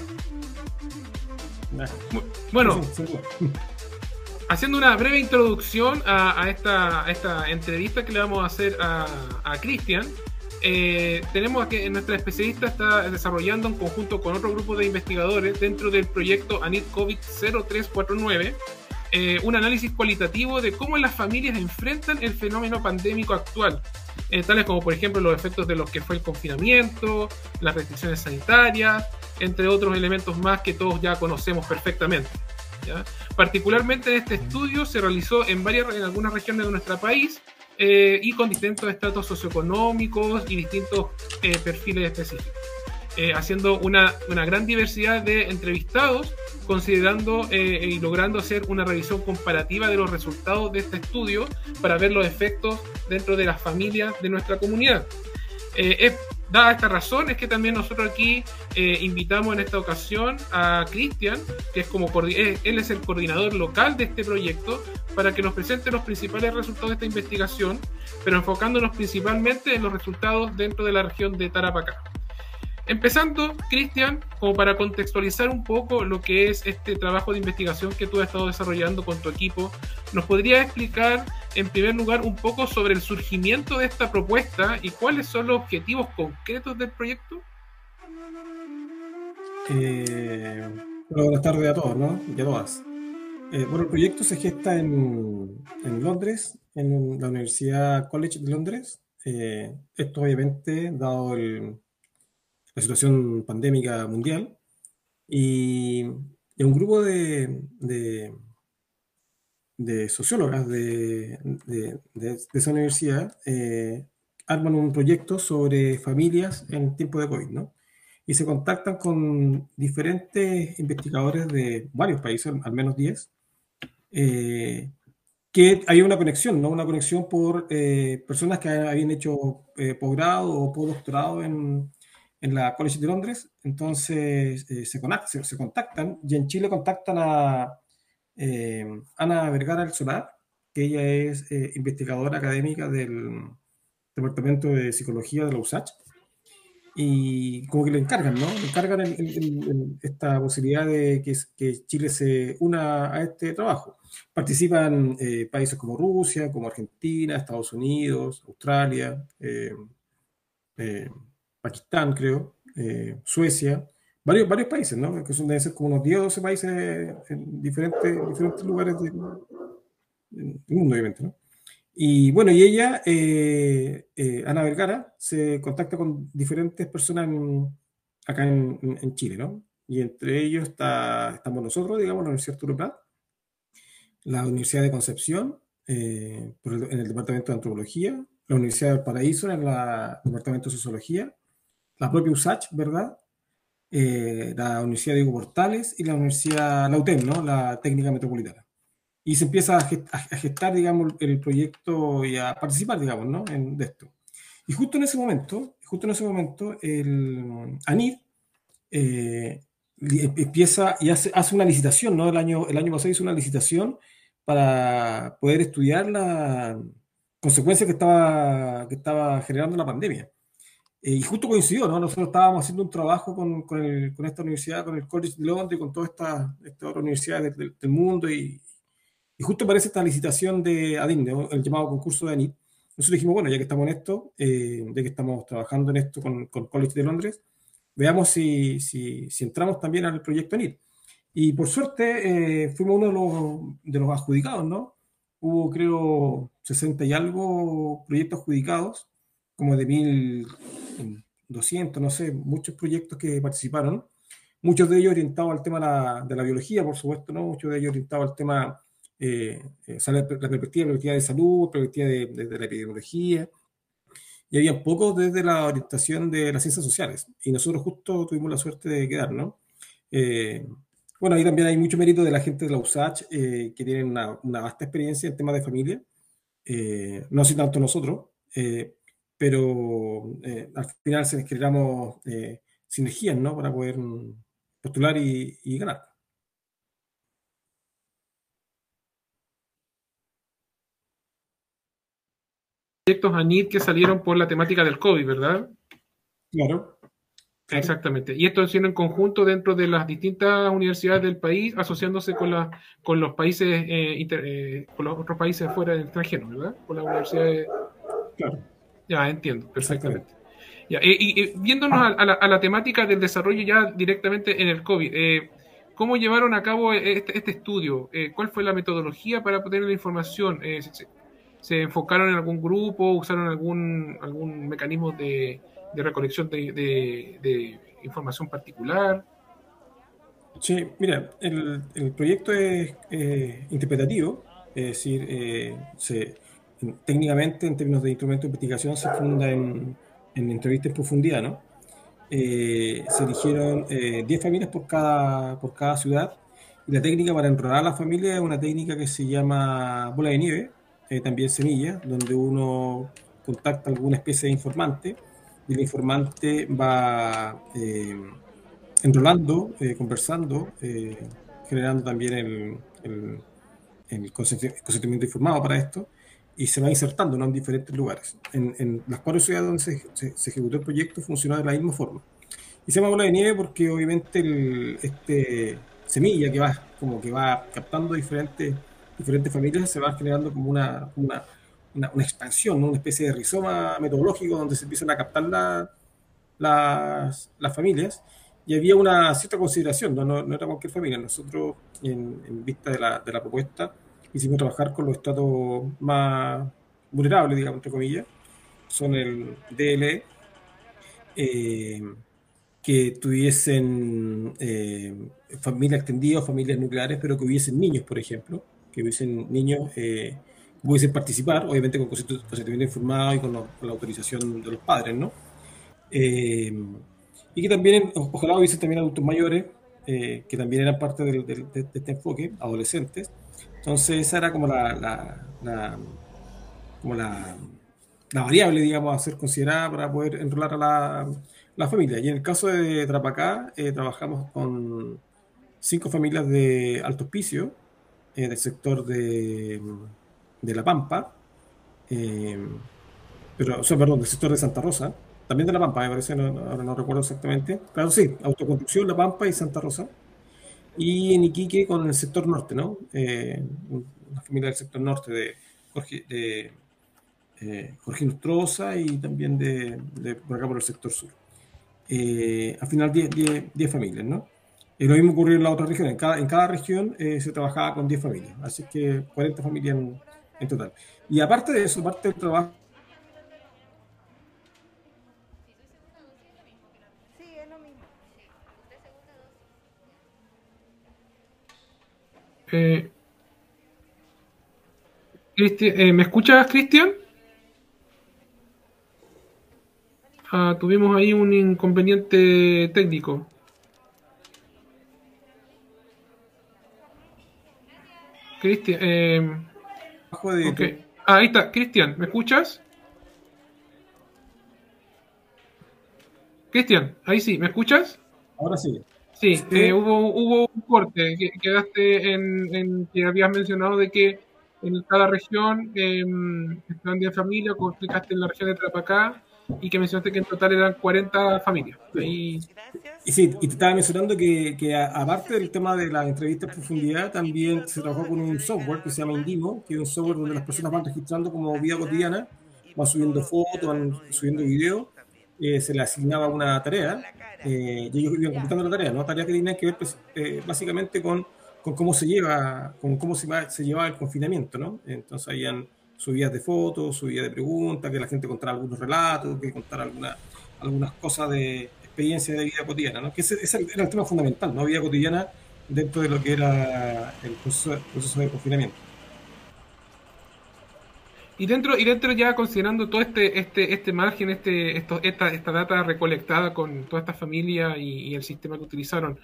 Bueno, haciendo una breve introducción a, esta, esta, entrevista que le vamos a hacer a, a Cristian, eh, tenemos que nuestra especialista está desarrollando en conjunto con otro grupo de investigadores dentro del proyecto ANIT COVID 0349 eh, un análisis cualitativo de cómo las familias enfrentan el fenómeno pandémico actual, eh, tales como por ejemplo los efectos de lo que fue el confinamiento, las restricciones sanitarias, entre otros elementos más que todos ya conocemos perfectamente. Particularmente este estudio se realizó en, varias, en algunas regiones de nuestro país eh, y con distintos estratos socioeconómicos y distintos perfiles específicos. Haciendo una, una, gran diversidad de entrevistados considerando eh, y logrando hacer una revisión comparativa de los resultados de este estudio para ver los efectos dentro de las familias de nuestra comunidad. Eh, dada esta razón, es que también nosotros aquí eh, invitamos en esta ocasión a Cristian, que es como él es el coordinador local de este proyecto, para que nos presente los principales resultados de esta investigación, pero enfocándonos principalmente en los resultados dentro de la región de Tarapacá. Empezando, Cristian, como para contextualizar un poco lo que es este trabajo de investigación que tú has estado desarrollando con tu equipo, ¿nos podrías explicar en primer lugar un poco sobre el surgimiento de esta propuesta y cuáles son los objetivos concretos del proyecto? Eh, buenas tardes a todos, ¿no? Y a todas. Eh, bueno, el proyecto se gesta en, Londres, en la Universidad College de Londres. Eh, esto obviamente, dado el, la situación pandémica mundial. Y, un grupo de, de, sociólogas de, esa universidad eh, arman un proyecto sobre familias en tiempo de COVID, ¿no? Y se contactan con diferentes investigadores de varios países, al menos 10, eh, que hay una conexión, ¿no? Una conexión por eh, personas que habían hecho posgrado o postdoctorado en, en la College de Londres, entonces se, se, se, contactan y en Chile contactan a Ana Vergara del Solar, que ella es investigadora académica del Departamento de Psicología de la USACH, y como que le encargan, ¿no? Le encargan esta posibilidad de que, que, Chile se una a este trabajo. Participan eh, países como Rusia, como Argentina, Estados Unidos, Australia, eh, eh, Pakistán, creo, Suecia, varios, varios países, ¿no? Que son, deben ser como unos 10 o 12 países en diferentes, diferentes lugares del mundo, obviamente, ¿no? Y bueno, y ella, eh, eh, Ana Vergara, se contacta con diferentes personas acá en, Chile, ¿no? Y entre ellos está, estamos nosotros, digamos, la Universidad Arturo Prat, la Universidad de Concepción, eh, en el Departamento de Antropología, la Universidad del Paraíso, en el Departamento de Sociología, la propia USACH, ¿verdad? la Universidad de Hugo Portales y la Universidad, la UTEM, ¿no? La Técnica Metropolitana y se empieza a, gestar, digamos, el proyecto y a participar, digamos, ¿no? En, de esto. Y justo en ese momento, justo en ese momento, el ANID eh, empieza y hace, hace, una licitación, ¿no? El año, el año pasado hizo una licitación para poder estudiar las consecuencias que estaba, que estaba generando la pandemia. Eh, y justo coincidió, ¿no? Nosotros estábamos haciendo un trabajo con, con, el, con esta universidad, con el College de Londres, con todas estas esta otras universidades del, del mundo y, y justo aparece esta licitación de ADIN, el llamado concurso de ANIT. Nosotros dijimos, bueno, ya que estamos en esto, eh, ya que estamos trabajando en esto con, con College de Londres, veamos si, si, si, entramos también al proyecto ANIT. Y por suerte eh, fuimos uno de los, de los adjudicados, ¿no? Hubo, creo, 60 y algo proyectos adjudicados, como de 1.200, no sé, muchos proyectos que participaron. Muchos de ellos orientados al tema de la, de la biología, por supuesto, ¿no? Muchos de ellos orientados al tema eh, eh la, perspectiva, de salud, perspectiva de, de, la epidemiología, y había pocos desde la orientación de las ciencias sociales, y nosotros justo tuvimos la suerte de quedar, ¿no? Eh, bueno, ahí también hay mucho mérito de la gente de la USACH, eh, que tienen una, una, vasta experiencia en temas de familia, no así tanto nosotros, pero al final se generamos sinergias, ¿no? Para poder postular y, y ganar. proyectos ANID que salieron por la temática del COVID, ¿verdad? Claro. Exactamente. Y esto siendo en conjunto dentro de las distintas universidades del país, asociándose con, la, con los países, eh, eh, con los otros países fuera del extranjero, ¿verdad? Con las universidades. Claro. Ya, entiendo, perfectamente. Ya, eh, y, viéndonos a, la, temática del desarrollo ya directamente en el COVID, ¿cómo llevaron a cabo este, este estudio? ¿Cuál fue la metodología para obtener la información? se enfocaron en algún grupo, usaron algún, algún mecanismo de, recolección de, información particular. Sí, mira, el, proyecto es interpretativo, es decir, eh, técnicamente en términos de instrumento de investigación se funda en, en entrevistas en profundidad, ¿no? Eh, se eligieron 10 eh, familias por cada, por cada ciudad y la técnica para enrolar a la familia es una técnica que se llama bola de nieve, eh, también semilla, donde uno contacta alguna especie de informante y el informante va eh, enrolando, eh, conversando, generando también el, el, consentimiento informado para esto y se va insertando en diferentes lugares. En, las cuatro ciudades donde se, se, ejecutó el proyecto funcionó de la misma forma. Y se llama bola de nieve porque obviamente el, este semilla que va como que va captando diferentes diferentes familias se va generando como una, una, una, expansión, una especie de rizoma metodológico donde se empiezan a captar la, las, las familias y había una cierta consideración, no, no, era cualquier familia. Nosotros, en, vista de la, de la, propuesta, hicimos trabajar con los estratos más vulnerables, digamos, entre comillas, son el DLE, eh, que tuviesen eh, familias extendidas, familias nucleares, pero que hubiesen niños, por ejemplo, que hubiesen niños eh, pudiesen participar, obviamente con consentimiento informado y con, la autorización de los padres, ¿no? Eh, y que también, ojalá hubiesen también adultos mayores, eh, que también eran parte de, este enfoque, adolescentes. Entonces esa era como la, variable, digamos, a ser considerada para poder enrolar a la, familia. Y en el caso de Trapacá, eh, trabajamos con cinco familias de alto hospicio, eh, del sector de, La Pampa, eh, pero, perdón, del sector de Santa Rosa, también de La Pampa, me parece, no, ahora no recuerdo exactamente. Claro, sí, autoconstrucción, La Pampa y Santa Rosa. Y en Iquique con el sector norte, ¿no? Eh, una familia del sector norte de Jorge, de, eh, Jorge y también de, de, por acá por el sector sur. Eh, al final 10 familias, ¿no? Y lo mismo ocurrió en la otra región. En cada, en cada región eh, se trabajaba con 10 familias, así que 40 familias en, en, total. Y aparte de eso, aparte del trabajo... Eh, eh, ¿Me escuchas, Cristian? Ah, tuvimos ahí un inconveniente técnico. Cristian, eh, okay. ah, ahí está, Cristian, ¿me escuchas? Cristian, ahí sí, ¿me escuchas? Ahora sí. Sí, eh, hubo, hubo un corte, quedaste en, en, que habías mencionado de que en cada región eh, están 10 familias, como explicaste en la región de Trapacá, y que mencionaste que en total eran 40 familias. Y, y sí, y te estaba mencionando que, que aparte del tema de la entrevista en profundidad, también se trabajó con un software que se llama Indimo, que es un software donde las personas van registrando como vida cotidiana, van subiendo fotos, van subiendo videos, eh, se le asignaba una tarea eh, y ellos iban completando la tarea, ¿no? Tareas que tenían que ver pues, eh, básicamente con, con, cómo se lleva, con cómo se, va, se llevaba el confinamiento, ¿no? Entonces habían subidas de fotos, subidas de preguntas, que la gente contara algunos relatos, que contara alguna, algunas cosas de experiencia de vida cotidiana, ¿no? Que ese, ese, era el tema fundamental, ¿no? Vida cotidiana dentro de lo que era el proceso, proceso de confinamiento. Y dentro, y dentro ya considerando todo este, este, este margen, este, esto, esta, esta data recolectada con toda esta familia y, y, el sistema que utilizaron,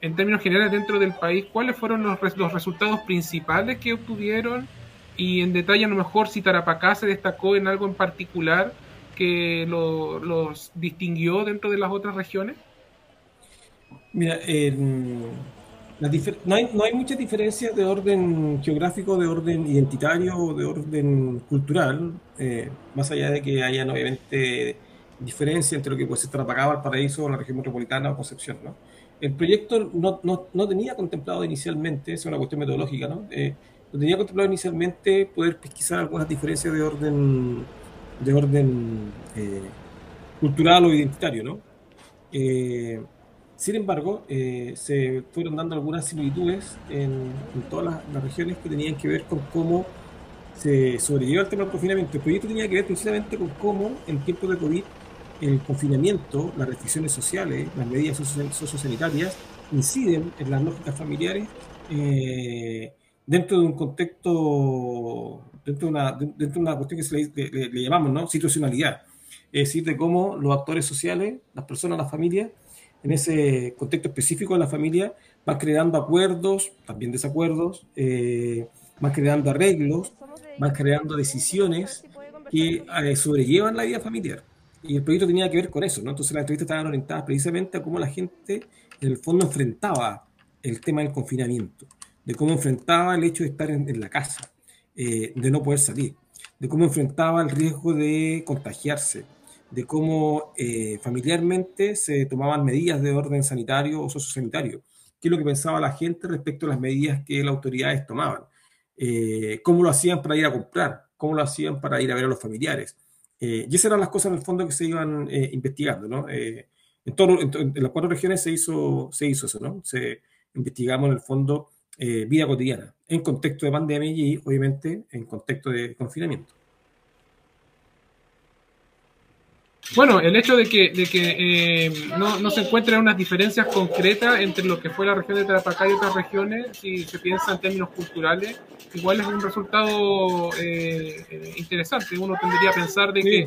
en términos generales dentro del país, ¿cuáles fueron los, los resultados principales que obtuvieron? Y en detalle a lo mejor si Tarapacá se destacó en algo en particular que lo, los distinguió dentro de las otras regiones. Mira, eh, no hay, no hay muchas diferencias de orden geográfico, de orden identitario o de orden cultural, eh, más allá de que hayan obviamente diferencia entre lo que puede ser Tarapacá, Valparaíso, la región metropolitana o Concepción. ¿no? El proyecto no, no, no, tenía contemplado inicialmente, es una cuestión metodológica, ¿no? Eh, tenía contemplado inicialmente poder pesquisar algunas diferencias de orden, de orden eh, cultural o identitario, ¿no? Sin embargo, eh, se fueron dando algunas similitudes en, en todas las, las, regiones que tenían que ver con cómo se sobrelleva el tema del confinamiento. El proyecto tenía que ver precisamente con cómo en tiempos de COVID el confinamiento, las restricciones sociales, las medidas sociosanitarias inciden en las lógicas familiares eh, dentro de un contexto, dentro de una, dentro de cuestión que se le, le, llamamos ¿no? situacionalidad, es decir, de cómo los actores sociales, las personas, las familias, en ese contexto específico de la familia, van creando acuerdos, también desacuerdos, eh, van creando arreglos, van creando decisiones que eh, sobrellevan la vida familiar. Y el proyecto tenía que ver con eso, ¿no? Entonces las entrevistas estaban orientadas precisamente a cómo la gente, en el fondo, enfrentaba el tema del confinamiento, de cómo enfrentaba el hecho de estar en, la casa, eh, de no poder salir, de cómo enfrentaba el riesgo de contagiarse, de cómo eh, familiarmente se tomaban medidas de orden sanitario o sociosanitario, qué es lo que pensaba la gente respecto a las medidas que las autoridades tomaban, eh, cómo lo hacían para ir a comprar, cómo lo hacían para ir a ver a los familiares. Eh, y esas eran las cosas en el fondo que se iban investigando, ¿no? en, todo, en, en, las cuatro regiones se hizo, se hizo eso, ¿no? Se investigamos en el fondo vida cotidiana, en contexto de pandemia y obviamente en contexto de confinamiento. Bueno, el hecho de que, de que eh, no, no, se encuentren unas diferencias concretas entre lo que fue la región de Tarapacá y otras regiones, si se piensa en términos culturales, igual es un resultado eh, interesante. Uno tendría a pensar de que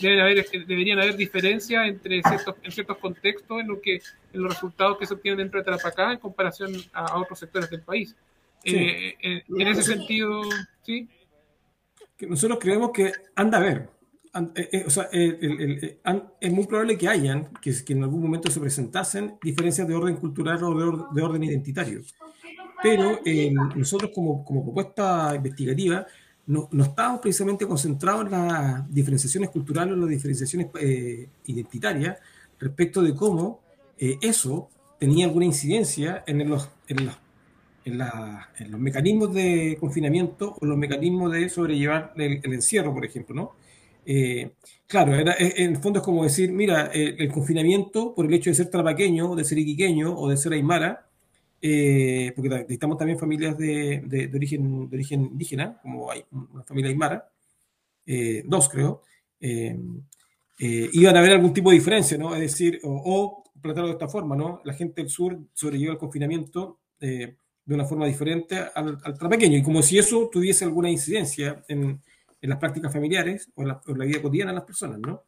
deben haber, deberían haber diferencias entre ciertos, en ciertos contextos en, lo que, en los resultados que se obtienen dentro de Tarapacá en comparación a, a otros sectores del país. Sí. Eh, en ese sentido, ¿sí? Que nosotros creemos que anda a ver, o sea, es muy probable que hayan, que, que, en algún momento se presentasen diferencias de orden cultural o de, orden identitario. Pero nosotros como, como, propuesta investigativa no, no, estamos precisamente concentrados en las diferenciaciones culturales o las diferenciaciones identitarias respecto de cómo eso tenía alguna incidencia en los, en los en, los mecanismos de confinamiento o los mecanismos de sobrellevar el, encierro, por ejemplo, ¿no? Eh, claro, era, en el fondo es como decir, mira, el, confinamiento por el hecho de ser trapaqueño, de ser iquiqueño o de ser aymara, eh, porque necesitamos también familias de, de, origen, de origen indígena, como hay una familia aymara, eh, dos creo, iban a haber algún tipo de diferencia, ¿no? Es decir, o, o plantearlo de esta forma, ¿no? La gente del sur sobrelleva el confinamiento de una forma diferente al, al y como si eso tuviese alguna incidencia en, en las prácticas familiares o en la, vida cotidiana de las personas, ¿no?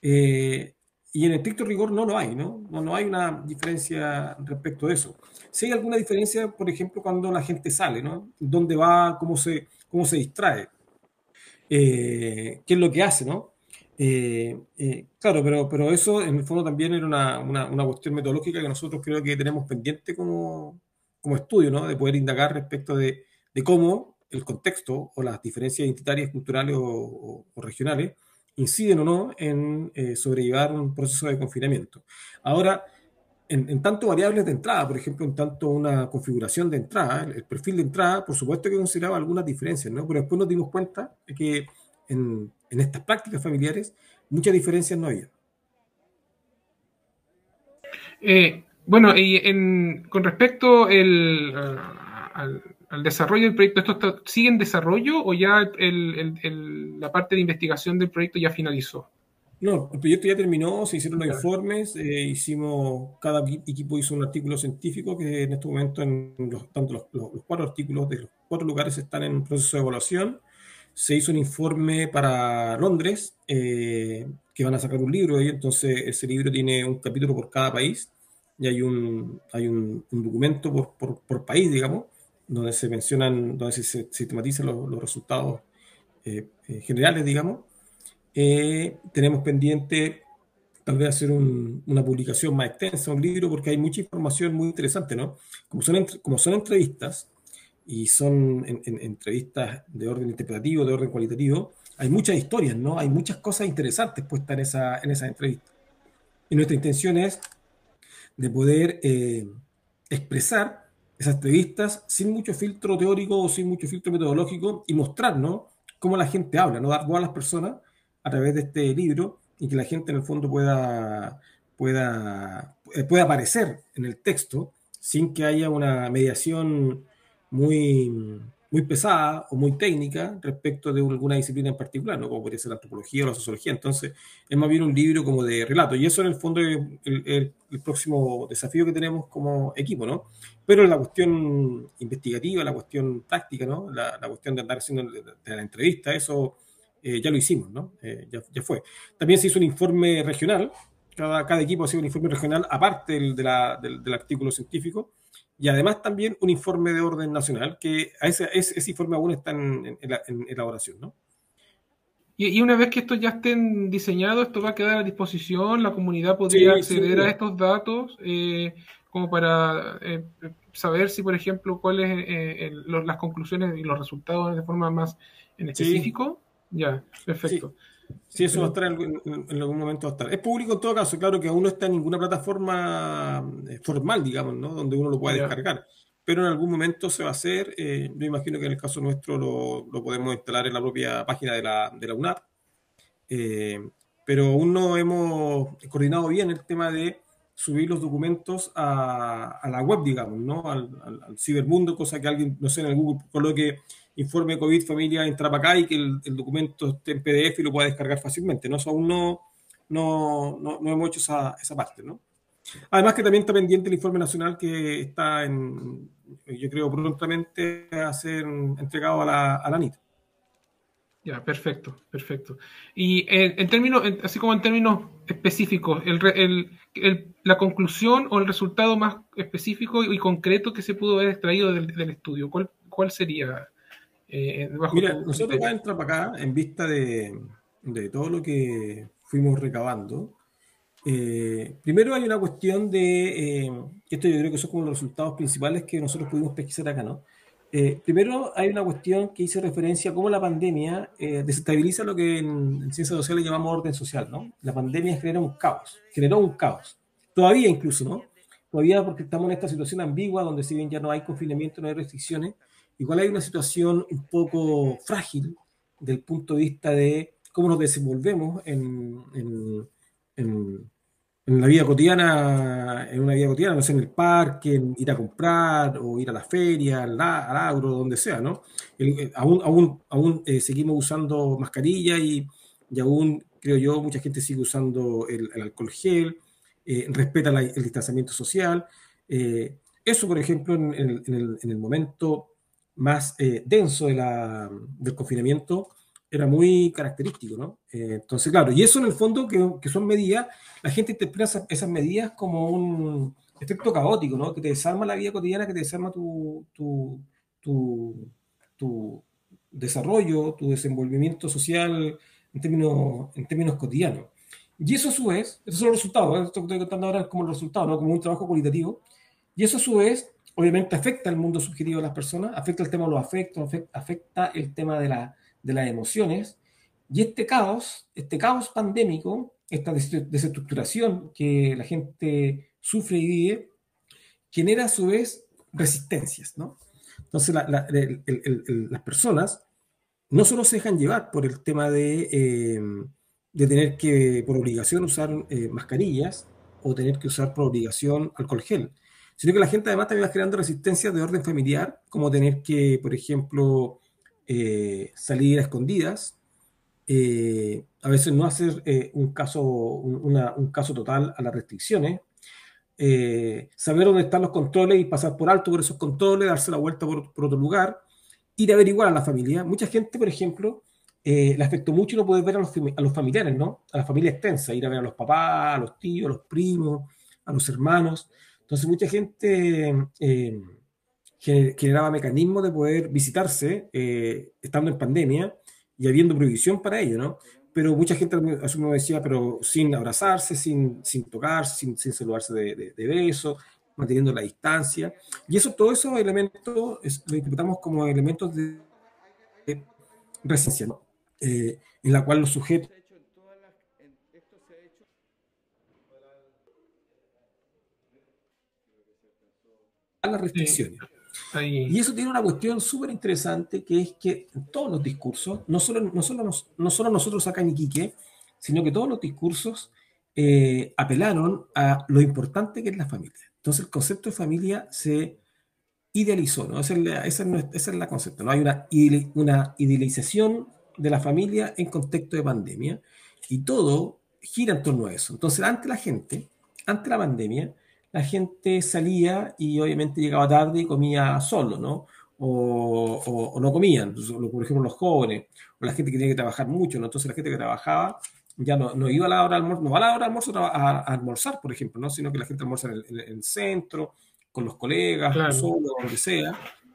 Eh, y en estricto rigor no lo hay, ¿no? ¿no? No hay una diferencia respecto de eso. Si hay alguna diferencia, por ejemplo, cuando la gente sale, ¿no? ¿Dónde va? ¿Cómo se, cómo se distrae? Eh, ¿Qué es lo que hace, no? Eh, claro, pero, pero eso en el fondo también era una, una, una, cuestión metodológica que nosotros creo que tenemos pendiente como, como estudio, ¿no? De poder indagar respecto de cómo el contexto o las diferencias identitarias, culturales o, regionales inciden o no en eh, sobrellevar un proceso de confinamiento. Ahora, en, tanto variables de entrada, por ejemplo, en tanto una configuración de entrada, el, perfil de entrada, por supuesto que consideraba algunas diferencias, ¿no? Pero después nos dimos cuenta de que en, en estas prácticas familiares muchas diferencias no había. Eh, bueno, y en, con respecto al, desarrollo del proyecto, ¿esto sigue en desarrollo o ya la parte de investigación del proyecto ya finalizó? No, el proyecto ya terminó, se hicieron los informes, eh, hicimos, cada equipo hizo un artículo científico que en este momento, en los, tanto los, los, cuatro artículos de los cuatro lugares están en proceso de evaluación. Se hizo un informe para Londres, eh, que van a sacar un libro ahí, entonces ese libro tiene un capítulo por cada país y hay un, hay un, documento por, por, país, digamos, donde se mencionan, donde se sistematizan los, los resultados eh, eh, generales, digamos. Eh, tenemos pendiente tal vez hacer una publicación más extensa, un libro, porque hay mucha información muy interesante, ¿no? Como son, como son entrevistas, y son entrevistas de orden interpretativo, de orden cualitativo, hay muchas historias, ¿no? Hay muchas cosas interesantes puestas en esa, en esa entrevista. Y nuestra intención es de poder eh, expresar esas entrevistas sin mucho filtro teórico o sin mucho filtro metodológico y mostrarnos cómo la gente habla, no dar voz a las personas a través de este libro y que la gente en el fondo pueda, pueda, eh, pueda aparecer en el texto sin que haya una mediación muy, muy pesada o muy técnica respecto de alguna disciplina en particular, ¿no? como podría ser la antropología o la sociología. Entonces, es más bien un libro como de relato, y eso en el fondo es el, próximo desafío que tenemos como equipo, ¿no? Pero la cuestión investigativa, la cuestión táctica, ¿no? La, cuestión de andar haciendo de, la entrevista, eso eh, ya lo hicimos, ¿no? Eh, ya, ya, fue. También se hizo un informe regional, cada, cada equipo ha sido un informe regional aparte del, de la, del, del artículo científico, y además también un informe de orden nacional, que ese, ese, informe aún está en, elaboración, ¿no? Y, una vez que estos ya estén diseñados, esto va a quedar a disposición, la comunidad podría acceder a estos datos eh, como para eh, saber si, por ejemplo, cuáles eh, las conclusiones y los resultados de forma más en específico. Ya, perfecto. Sí, eso va a estar en, algún momento. Va a estar. Es público en todo caso, claro que aún no está en ninguna plataforma eh, formal, digamos, ¿no? Donde uno lo pueda descargar. Pero en algún momento se va a hacer. Eh, yo imagino que en el caso nuestro lo, lo, podemos instalar en la propia página de la, de la UNAP. Eh, pero aún no hemos coordinado bien el tema de subir los documentos a, a la web, digamos, ¿no? Al, al, al, cibermundo, cosa que alguien, no sé, en el Google coloque informe COVID familia entra para acá y que el, documento esté en PDF y lo pueda descargar fácilmente. ¿no? Eso aún no, no, no, hemos hecho esa, esa, parte. ¿no? Además que también está pendiente el informe nacional que está en, yo creo, prontamente a ser entregado a la, a la NIT. Ya, perfecto, perfecto. Y en, términos, así como en términos específicos, el, el, la conclusión o el resultado más específico y concreto que se pudo haber extraído del, del estudio, ¿cuál, ¿cuál sería? Eh, Mira, nosotros acá en acá, en vista de, de todo lo que fuimos recabando, eh, primero hay una cuestión de, eh, esto yo creo que son como los resultados principales que nosotros pudimos pesquisar acá, ¿no? Eh, primero hay una cuestión que hice referencia a cómo la pandemia desestabiliza lo que en, en ciencias sociales llamamos orden social, ¿no? La pandemia genera un caos, generó un caos, todavía incluso, ¿no? Todavía porque estamos en esta situación ambigua donde si bien ya no hay confinamiento, no hay restricciones, igual hay una situación un poco frágil del punto de vista de cómo nos desenvolvemos en, en, en, la vida cotidiana, en una vida cotidiana, no sé, en el parque, en ir a comprar o ir a la feria, al, al agro, donde sea, ¿no? Eh, aún aún, aún eh, seguimos usando mascarilla y, y, aún, creo yo, mucha gente sigue usando el, alcohol gel, eh, respeta el distanciamiento social. Eso, por ejemplo, en, el, en, el, momento más eh, denso de la, del confinamiento, era muy característico, ¿no? Eh, entonces, claro, y eso en el fondo, que, que son medidas, la gente interpreta esas, esas, medidas como un efecto caótico, ¿no? Que te desarma la vida cotidiana, que te desarma tu, tu, tu, tu desarrollo, tu desenvolvimiento social en términos, en términos cotidianos. Y eso a su vez, esos son los resultados, ¿eh? esto que estoy contando ahora es como el resultado, ¿no? como un trabajo cualitativo, y eso a su vez obviamente afecta el mundo subjetivo de las personas, afecta el tema de los afectos, afecta el tema de, la, de las emociones, y este caos, este caos pandémico, esta desestructuración que la gente sufre y vive, genera a su vez resistencias, ¿no? Entonces la, la, el, las personas no solo se dejan llevar por el tema de... Eh, de tener que, por obligación, usar eh, mascarillas o tener que usar por obligación alcohol gel, sino que la gente además también va creando resistencias de orden familiar, como tener que, por ejemplo, eh, salir a escondidas, eh, a veces no hacer eh, un, caso, un, una, un, caso total a las restricciones, eh, saber dónde están los controles y pasar por alto por esos controles, darse la vuelta por, por otro lugar, ir a averiguar a la familia. Mucha gente, por ejemplo, eh, le afectó mucho no poder ver a los, a los, familiares, ¿no? A la familia extensa, ir a ver a los papás, a los tíos, a los primos, a los hermanos. Entonces, mucha gente eh, generaba mecanismos de poder visitarse eh, estando en pandemia y habiendo prohibición para ello, ¿no? Pero mucha gente a su me decía, pero sin abrazarse, sin, sin tocarse, sin, sin saludarse de, de, de manteniendo la distancia. Y eso, todos esos elementos es, lo interpretamos como elementos de, de resistencia, ¿no? eh, en la cual los sujetos a las restricciones. Sí. Y eso tiene una cuestión súper interesante, que es que en todos los discursos, no solo, no solo, no solo nosotros acá en Iquique, sino que todos los discursos eh, apelaron a lo importante que es la familia. Entonces el concepto de familia se idealizó, ¿no? Esa es la, esa es, esa es la concepto, ¿no? Hay una, una idealización de la familia en contexto de pandemia y todo gira en torno a eso. Entonces, ante la gente, ante la pandemia, la gente salía y obviamente llegaba tarde y comía solo, ¿no? O, o, o no comían, por ejemplo, los jóvenes, o la gente que tenía que trabajar mucho, ¿no? Entonces, la gente que trabajaba ya no, no iba a la hora de almuerzo, no va a la hora de almuerzo a, a, a, almorzar, por ejemplo, ¿no? Sino que la gente almuerza en el, en el centro, con los colegas, claro. solo, donde sea.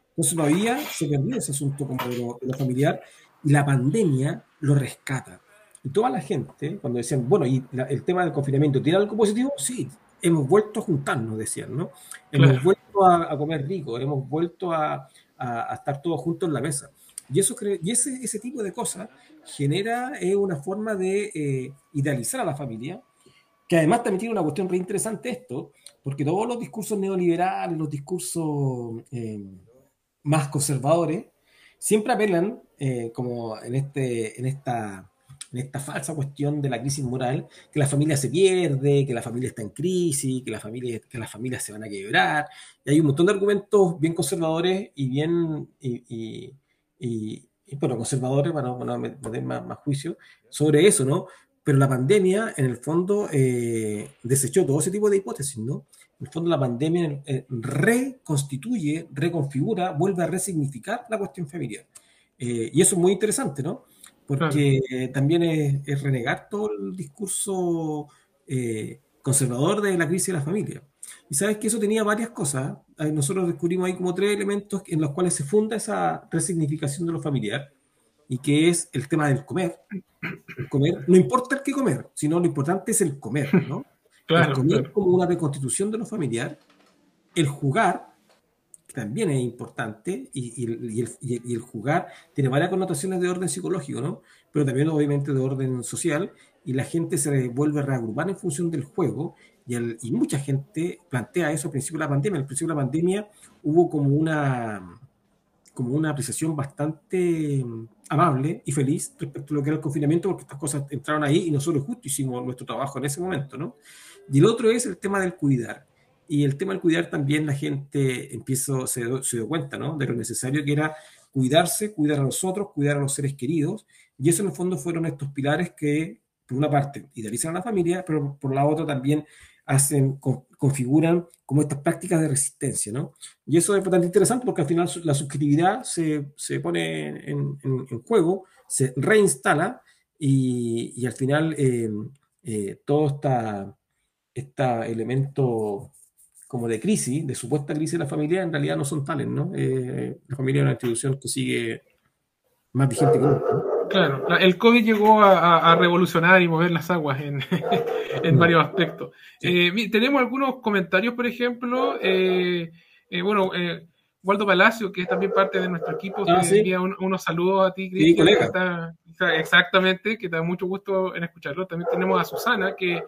Entonces, no había, se perdía ese asunto como de lo, de lo familiar y la pandemia lo rescata. Y toda la gente, cuando decían, bueno, y la, el tema del confinamiento, ¿tiene algo positivo? Sí, hemos vuelto a juntarnos, decían, ¿no? Hemos claro. vuelto a, a, comer rico, hemos vuelto a, a, estar todos juntos en la mesa. Y, eso, y ese, ese tipo de cosas genera eh, una forma de eh, idealizar a la familia, que además también tiene una cuestión re interesante esto, porque todos los discursos neoliberales, los discursos eh, más conservadores, siempre apelan, eh, como en, este, en, esta, en esta falsa cuestión de la crisis moral, que la familia se pierde, que la familia está en crisis, que, la familia, que las familias se van a quebrar. Y hay un montón de argumentos bien conservadores y bien, y, y, y, y bueno, conservadores, para no, meter más, más juicio, sobre eso, ¿no? Pero la pandemia, en el fondo, eh, desechó todo ese tipo de hipótesis, ¿no? En el fondo, la pandemia eh, reconstituye, reconfigura, vuelve a resignificar la cuestión familiar. Eh, y eso es muy interesante, ¿no? Porque claro. también es, es, renegar todo el discurso eh, conservador de la crisis de la familia. Y sabes que eso tenía varias cosas. Nosotros descubrimos ahí como tres elementos en los cuales se funda esa resignificación de lo familiar y que es el tema del comer, el comer, no importa el que comer, sino lo importante es el comer, ¿no? Claro, el comer claro. como una reconstitución de lo familiar, el jugar, también es importante, y, y- y el, y- el jugar tiene varias connotaciones de orden psicológico, ¿no? Pero también obviamente de orden social, y la gente se vuelve a reagrupar en función del juego, y, el- y mucha gente plantea eso al principio de la pandemia. Al principio de la pandemia hubo como una, como una apreciación bastante mm, amable y feliz respecto a lo que era el confinamiento, porque estas cosas entraron ahí y nosotros justo hicimos nuestro trabajo en ese momento, ¿no? Y el otro es el tema del cuidar. Y el tema del cuidar también la gente empieza, se, se dio cuenta, ¿no? De lo necesario que era cuidarse, cuidar a los otros, cuidar a los seres queridos. Y eso en el fondo fueron estos pilares que, por una parte, idealizan a la familia, pero por la otra también hacen, con- configuran como estas prácticas de resistencia, ¿no? Y eso es bastante interesante porque al final la subjetividad se, se pone en, en- en juego, se reinstala y, y al final eh, eh, todo está, este elemento como de crisis, de supuesta crisis de la familia, en realidad no son tales, ¿no? Eh, la familia es una institución que sigue más vigente que nunca. ¿no? Claro, la- el COVID llegó a, revolucionar y mover las aguas en, en varios aspectos. Sí. Eh, tenemos algunos comentarios, por ejemplo. eh, bueno, Waldo Palacio, que es también parte de nuestro equipo, Ah, sí. envía un- unos saludos a ti, Cristian. colega. que está- está- exactamente, que te da mucho gusto en escucharlo. También tenemos a Susana, que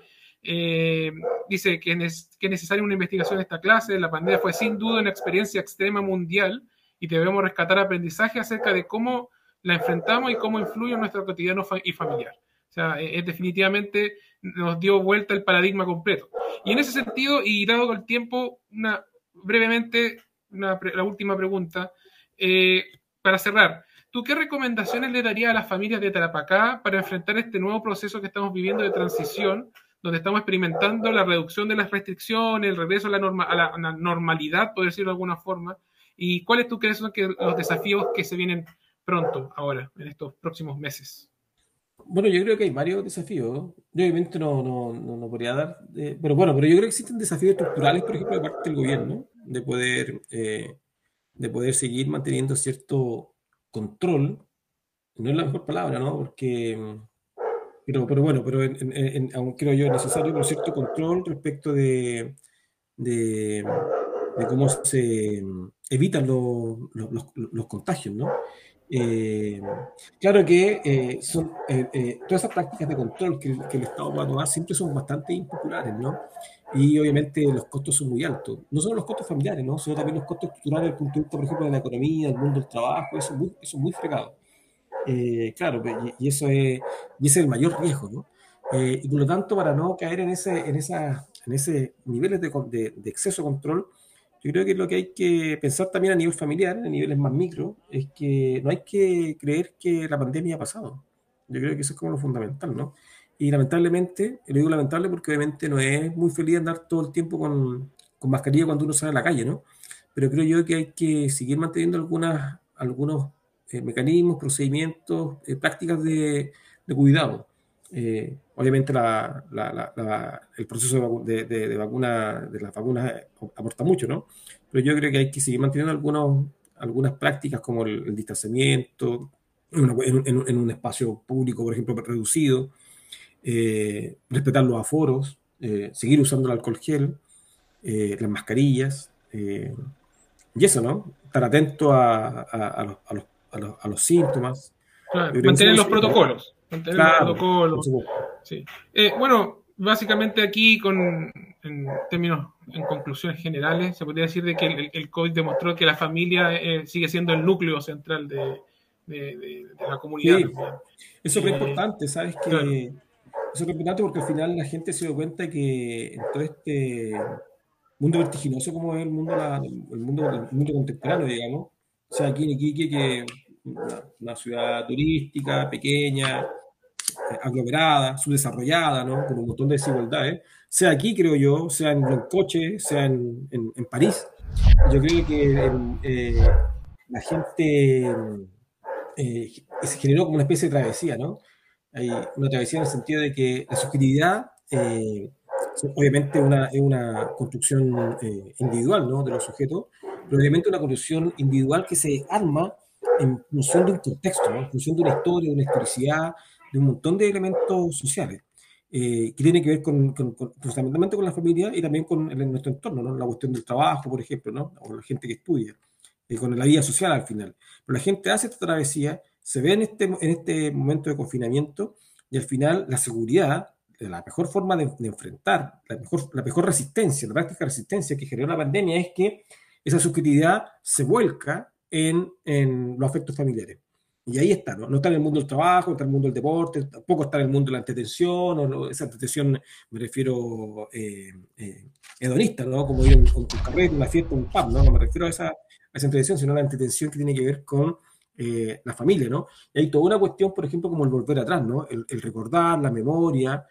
eh, dice que, es- que es necesaria una investigación de esta clase. La pandemia fue sin duda una experiencia extrema mundial y debemos rescatar aprendizaje acerca de cómo la enfrentamos y cómo influye en nuestro cotidiano y familiar. O sea, es definitivamente nos dio vuelta el paradigma completo. Y en ese sentido, y dado el tiempo, una, brevemente, una la última pregunta, eh, para cerrar. ¿Tú qué recomendaciones le darías a las familias de Tarapacá para enfrentar este nuevo proceso que estamos viviendo de transición, donde estamos experimentando la reducción de las restricciones, el regreso a la, norma- a la- a la normalidad, por decirlo de alguna forma? ¿Y cuáles tú crees son los desafíos que se vienen pronto, ahora, en estos próximos meses? Bueno, yo creo que hay varios desafíos. Yo obviamente no, no, no, no podría dar, eh, pero bueno, pero yo creo que existen desafíos estructurales, por ejemplo, de parte del gobierno, de poder, eh, de poder seguir manteniendo cierto control. No es la mejor palabra, ¿no? Porque, pero, pero bueno, pero en, en- en- aún creo yo necesario, pero cierto control respecto de, de, de cómo se evitan los, los, los- los contagios, ¿no? Eh, Claro que eh, son, eh, eh, todas esas prácticas de control que, que el Estado va a tomar siempre son bastante impopulares, ¿no? Y obviamente los costos son muy altos. No solo los costos familiares, ¿no? Sino también los costos estructurales desde el punto de vista, por ejemplo, de la economía, del mundo del trabajo, eso es muy, eso es muy fregado. Eh, claro, y, y eso es, y ese es el mayor riesgo, ¿no? Eh, y por lo tanto, para no caer en ese, en esa, en ese niveles de, de, de exceso de control, yo creo que lo que hay que pensar también a nivel familiar, a niveles más micro, es que no hay que creer que la pandemia ha pasado. Yo creo que eso es como lo fundamental, ¿no? Y lamentablemente, lo digo lamentable porque obviamente no es muy feliz andar todo el tiempo con, con mascarilla cuando uno sale a la calle, ¿no? Pero creo yo que hay que seguir manteniendo algunas, algunos eh, mecanismos, procedimientos, eh, prácticas de, cuidado. Eh, obviamente el proceso de, de- de- vacuna, de las vacunas aporta mucho, ¿no? Pero yo creo que hay que seguir manteniendo algunos, algunas prácticas como el, distanciamiento, en, un espacio público, por ejemplo, reducido, respetar los aforos, seguir usando el alcohol gel, las mascarillas, y eso, ¿no? Estar atento a- a los, a los- a los- a los síntomas. Claro, mantener los protocolos. Mantener Claro, los protocolos. Sí. Eh, bueno, básicamente aquí, con, en términos, en conclusiones generales, se podría decir de que el, el COVID demostró que la familia eh, sigue siendo el núcleo central de, de- de- de la comunidad. Sí. Eso es Eh, importante, ¿sabes? Que claro. Eso es importante porque al final la gente se dio cuenta que en todo este mundo vertiginoso como es el mundo, la- el mundo, el mundo contemporáneo, digamos, o sea, aquí en Iquique, que una, una ciudad turística, pequeña, aglomerada, subdesarrollada, ¿no? Con un montón de desigualdades, sea aquí, creo yo, sea en Blancoche, sea en, en- en París, yo creo que eh, la gente eh, se generó como una especie de travesía, ¿no? Hay una travesía en el sentido de que la subjetividad eh, obviamente una, es una construcción eh, individual ¿no? de los sujetos, pero obviamente una construcción individual que se arma en función de un contexto, ¿no? en función de una historia, de una historicidad, de un montón de elementos sociales. Eh, que tiene que ver con, fundamentalmente con la familia y también con nuestro entorno, ¿no? la cuestión del trabajo, por ejemplo, ¿no? o la gente que estudia, y con la vida social al final. Pero la gente hace esta travesía, se ve en este, en este momento de confinamiento y al final la seguridad, la mejor forma de, enfrentar, la mejor, la mejor resistencia, la práctica resistencia que generó la pandemia es que esa subjetividad se vuelca en, en los afectos familiares. Y ahí está, ¿no? No está en el mundo del trabajo, no está en el mundo del deporte, tampoco está en el mundo de la entretención, o esa entretención, me refiero, eh, eh, hedonista, ¿no? Como ir a un, un carrete, una fiesta, un pub, ¿no? No me refiero a esa, a esa entretención, sino a la entretención que tiene que ver con eh, la familia, ¿no? Y hay toda una cuestión, por ejemplo, como el volver atrás, ¿no? El, recordar, la memoria.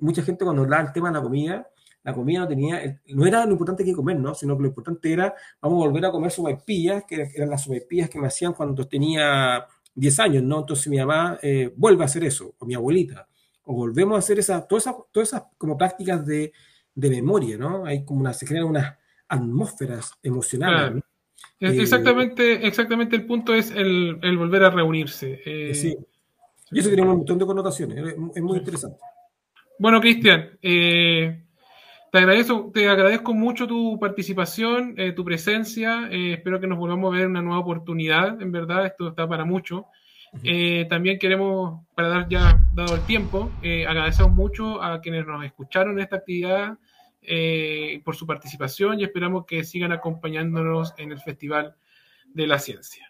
mucha gente cuando habla del tema de la comida, la comida no tenía, no era lo importante que comer, ¿no? Sino que lo importante era, vamos a volver a comer sopaipillas, que eran las sopaipillas que me hacían cuando tenía 10 años, ¿no? Entonces mi mamá eh, vuelve a hacer eso, o mi abuelita, o volvemos a hacer esa, todas esas, todas esas como prácticas de, de memoria, ¿no? Hay como una, se crean unas atmósferas emocionales. Eh, exactamente, exactamente el punto es el, el volver a reunirse. Eh, sí. Y eso tiene un montón de connotaciones, es muy interesante. Bueno, Cristian, eh, te agradezco, te agradezco mucho tu participación, eh, tu presencia. Eh, espero que nos volvamos a ver una nueva oportunidad. En verdad, esto está para mucho. Eh, también queremos, para dar ya dado el tiempo, agradecemos mucho a quienes nos escucharon en esta actividad por su participación y esperamos que sigan acompañándonos en el Festival de la Ciencia.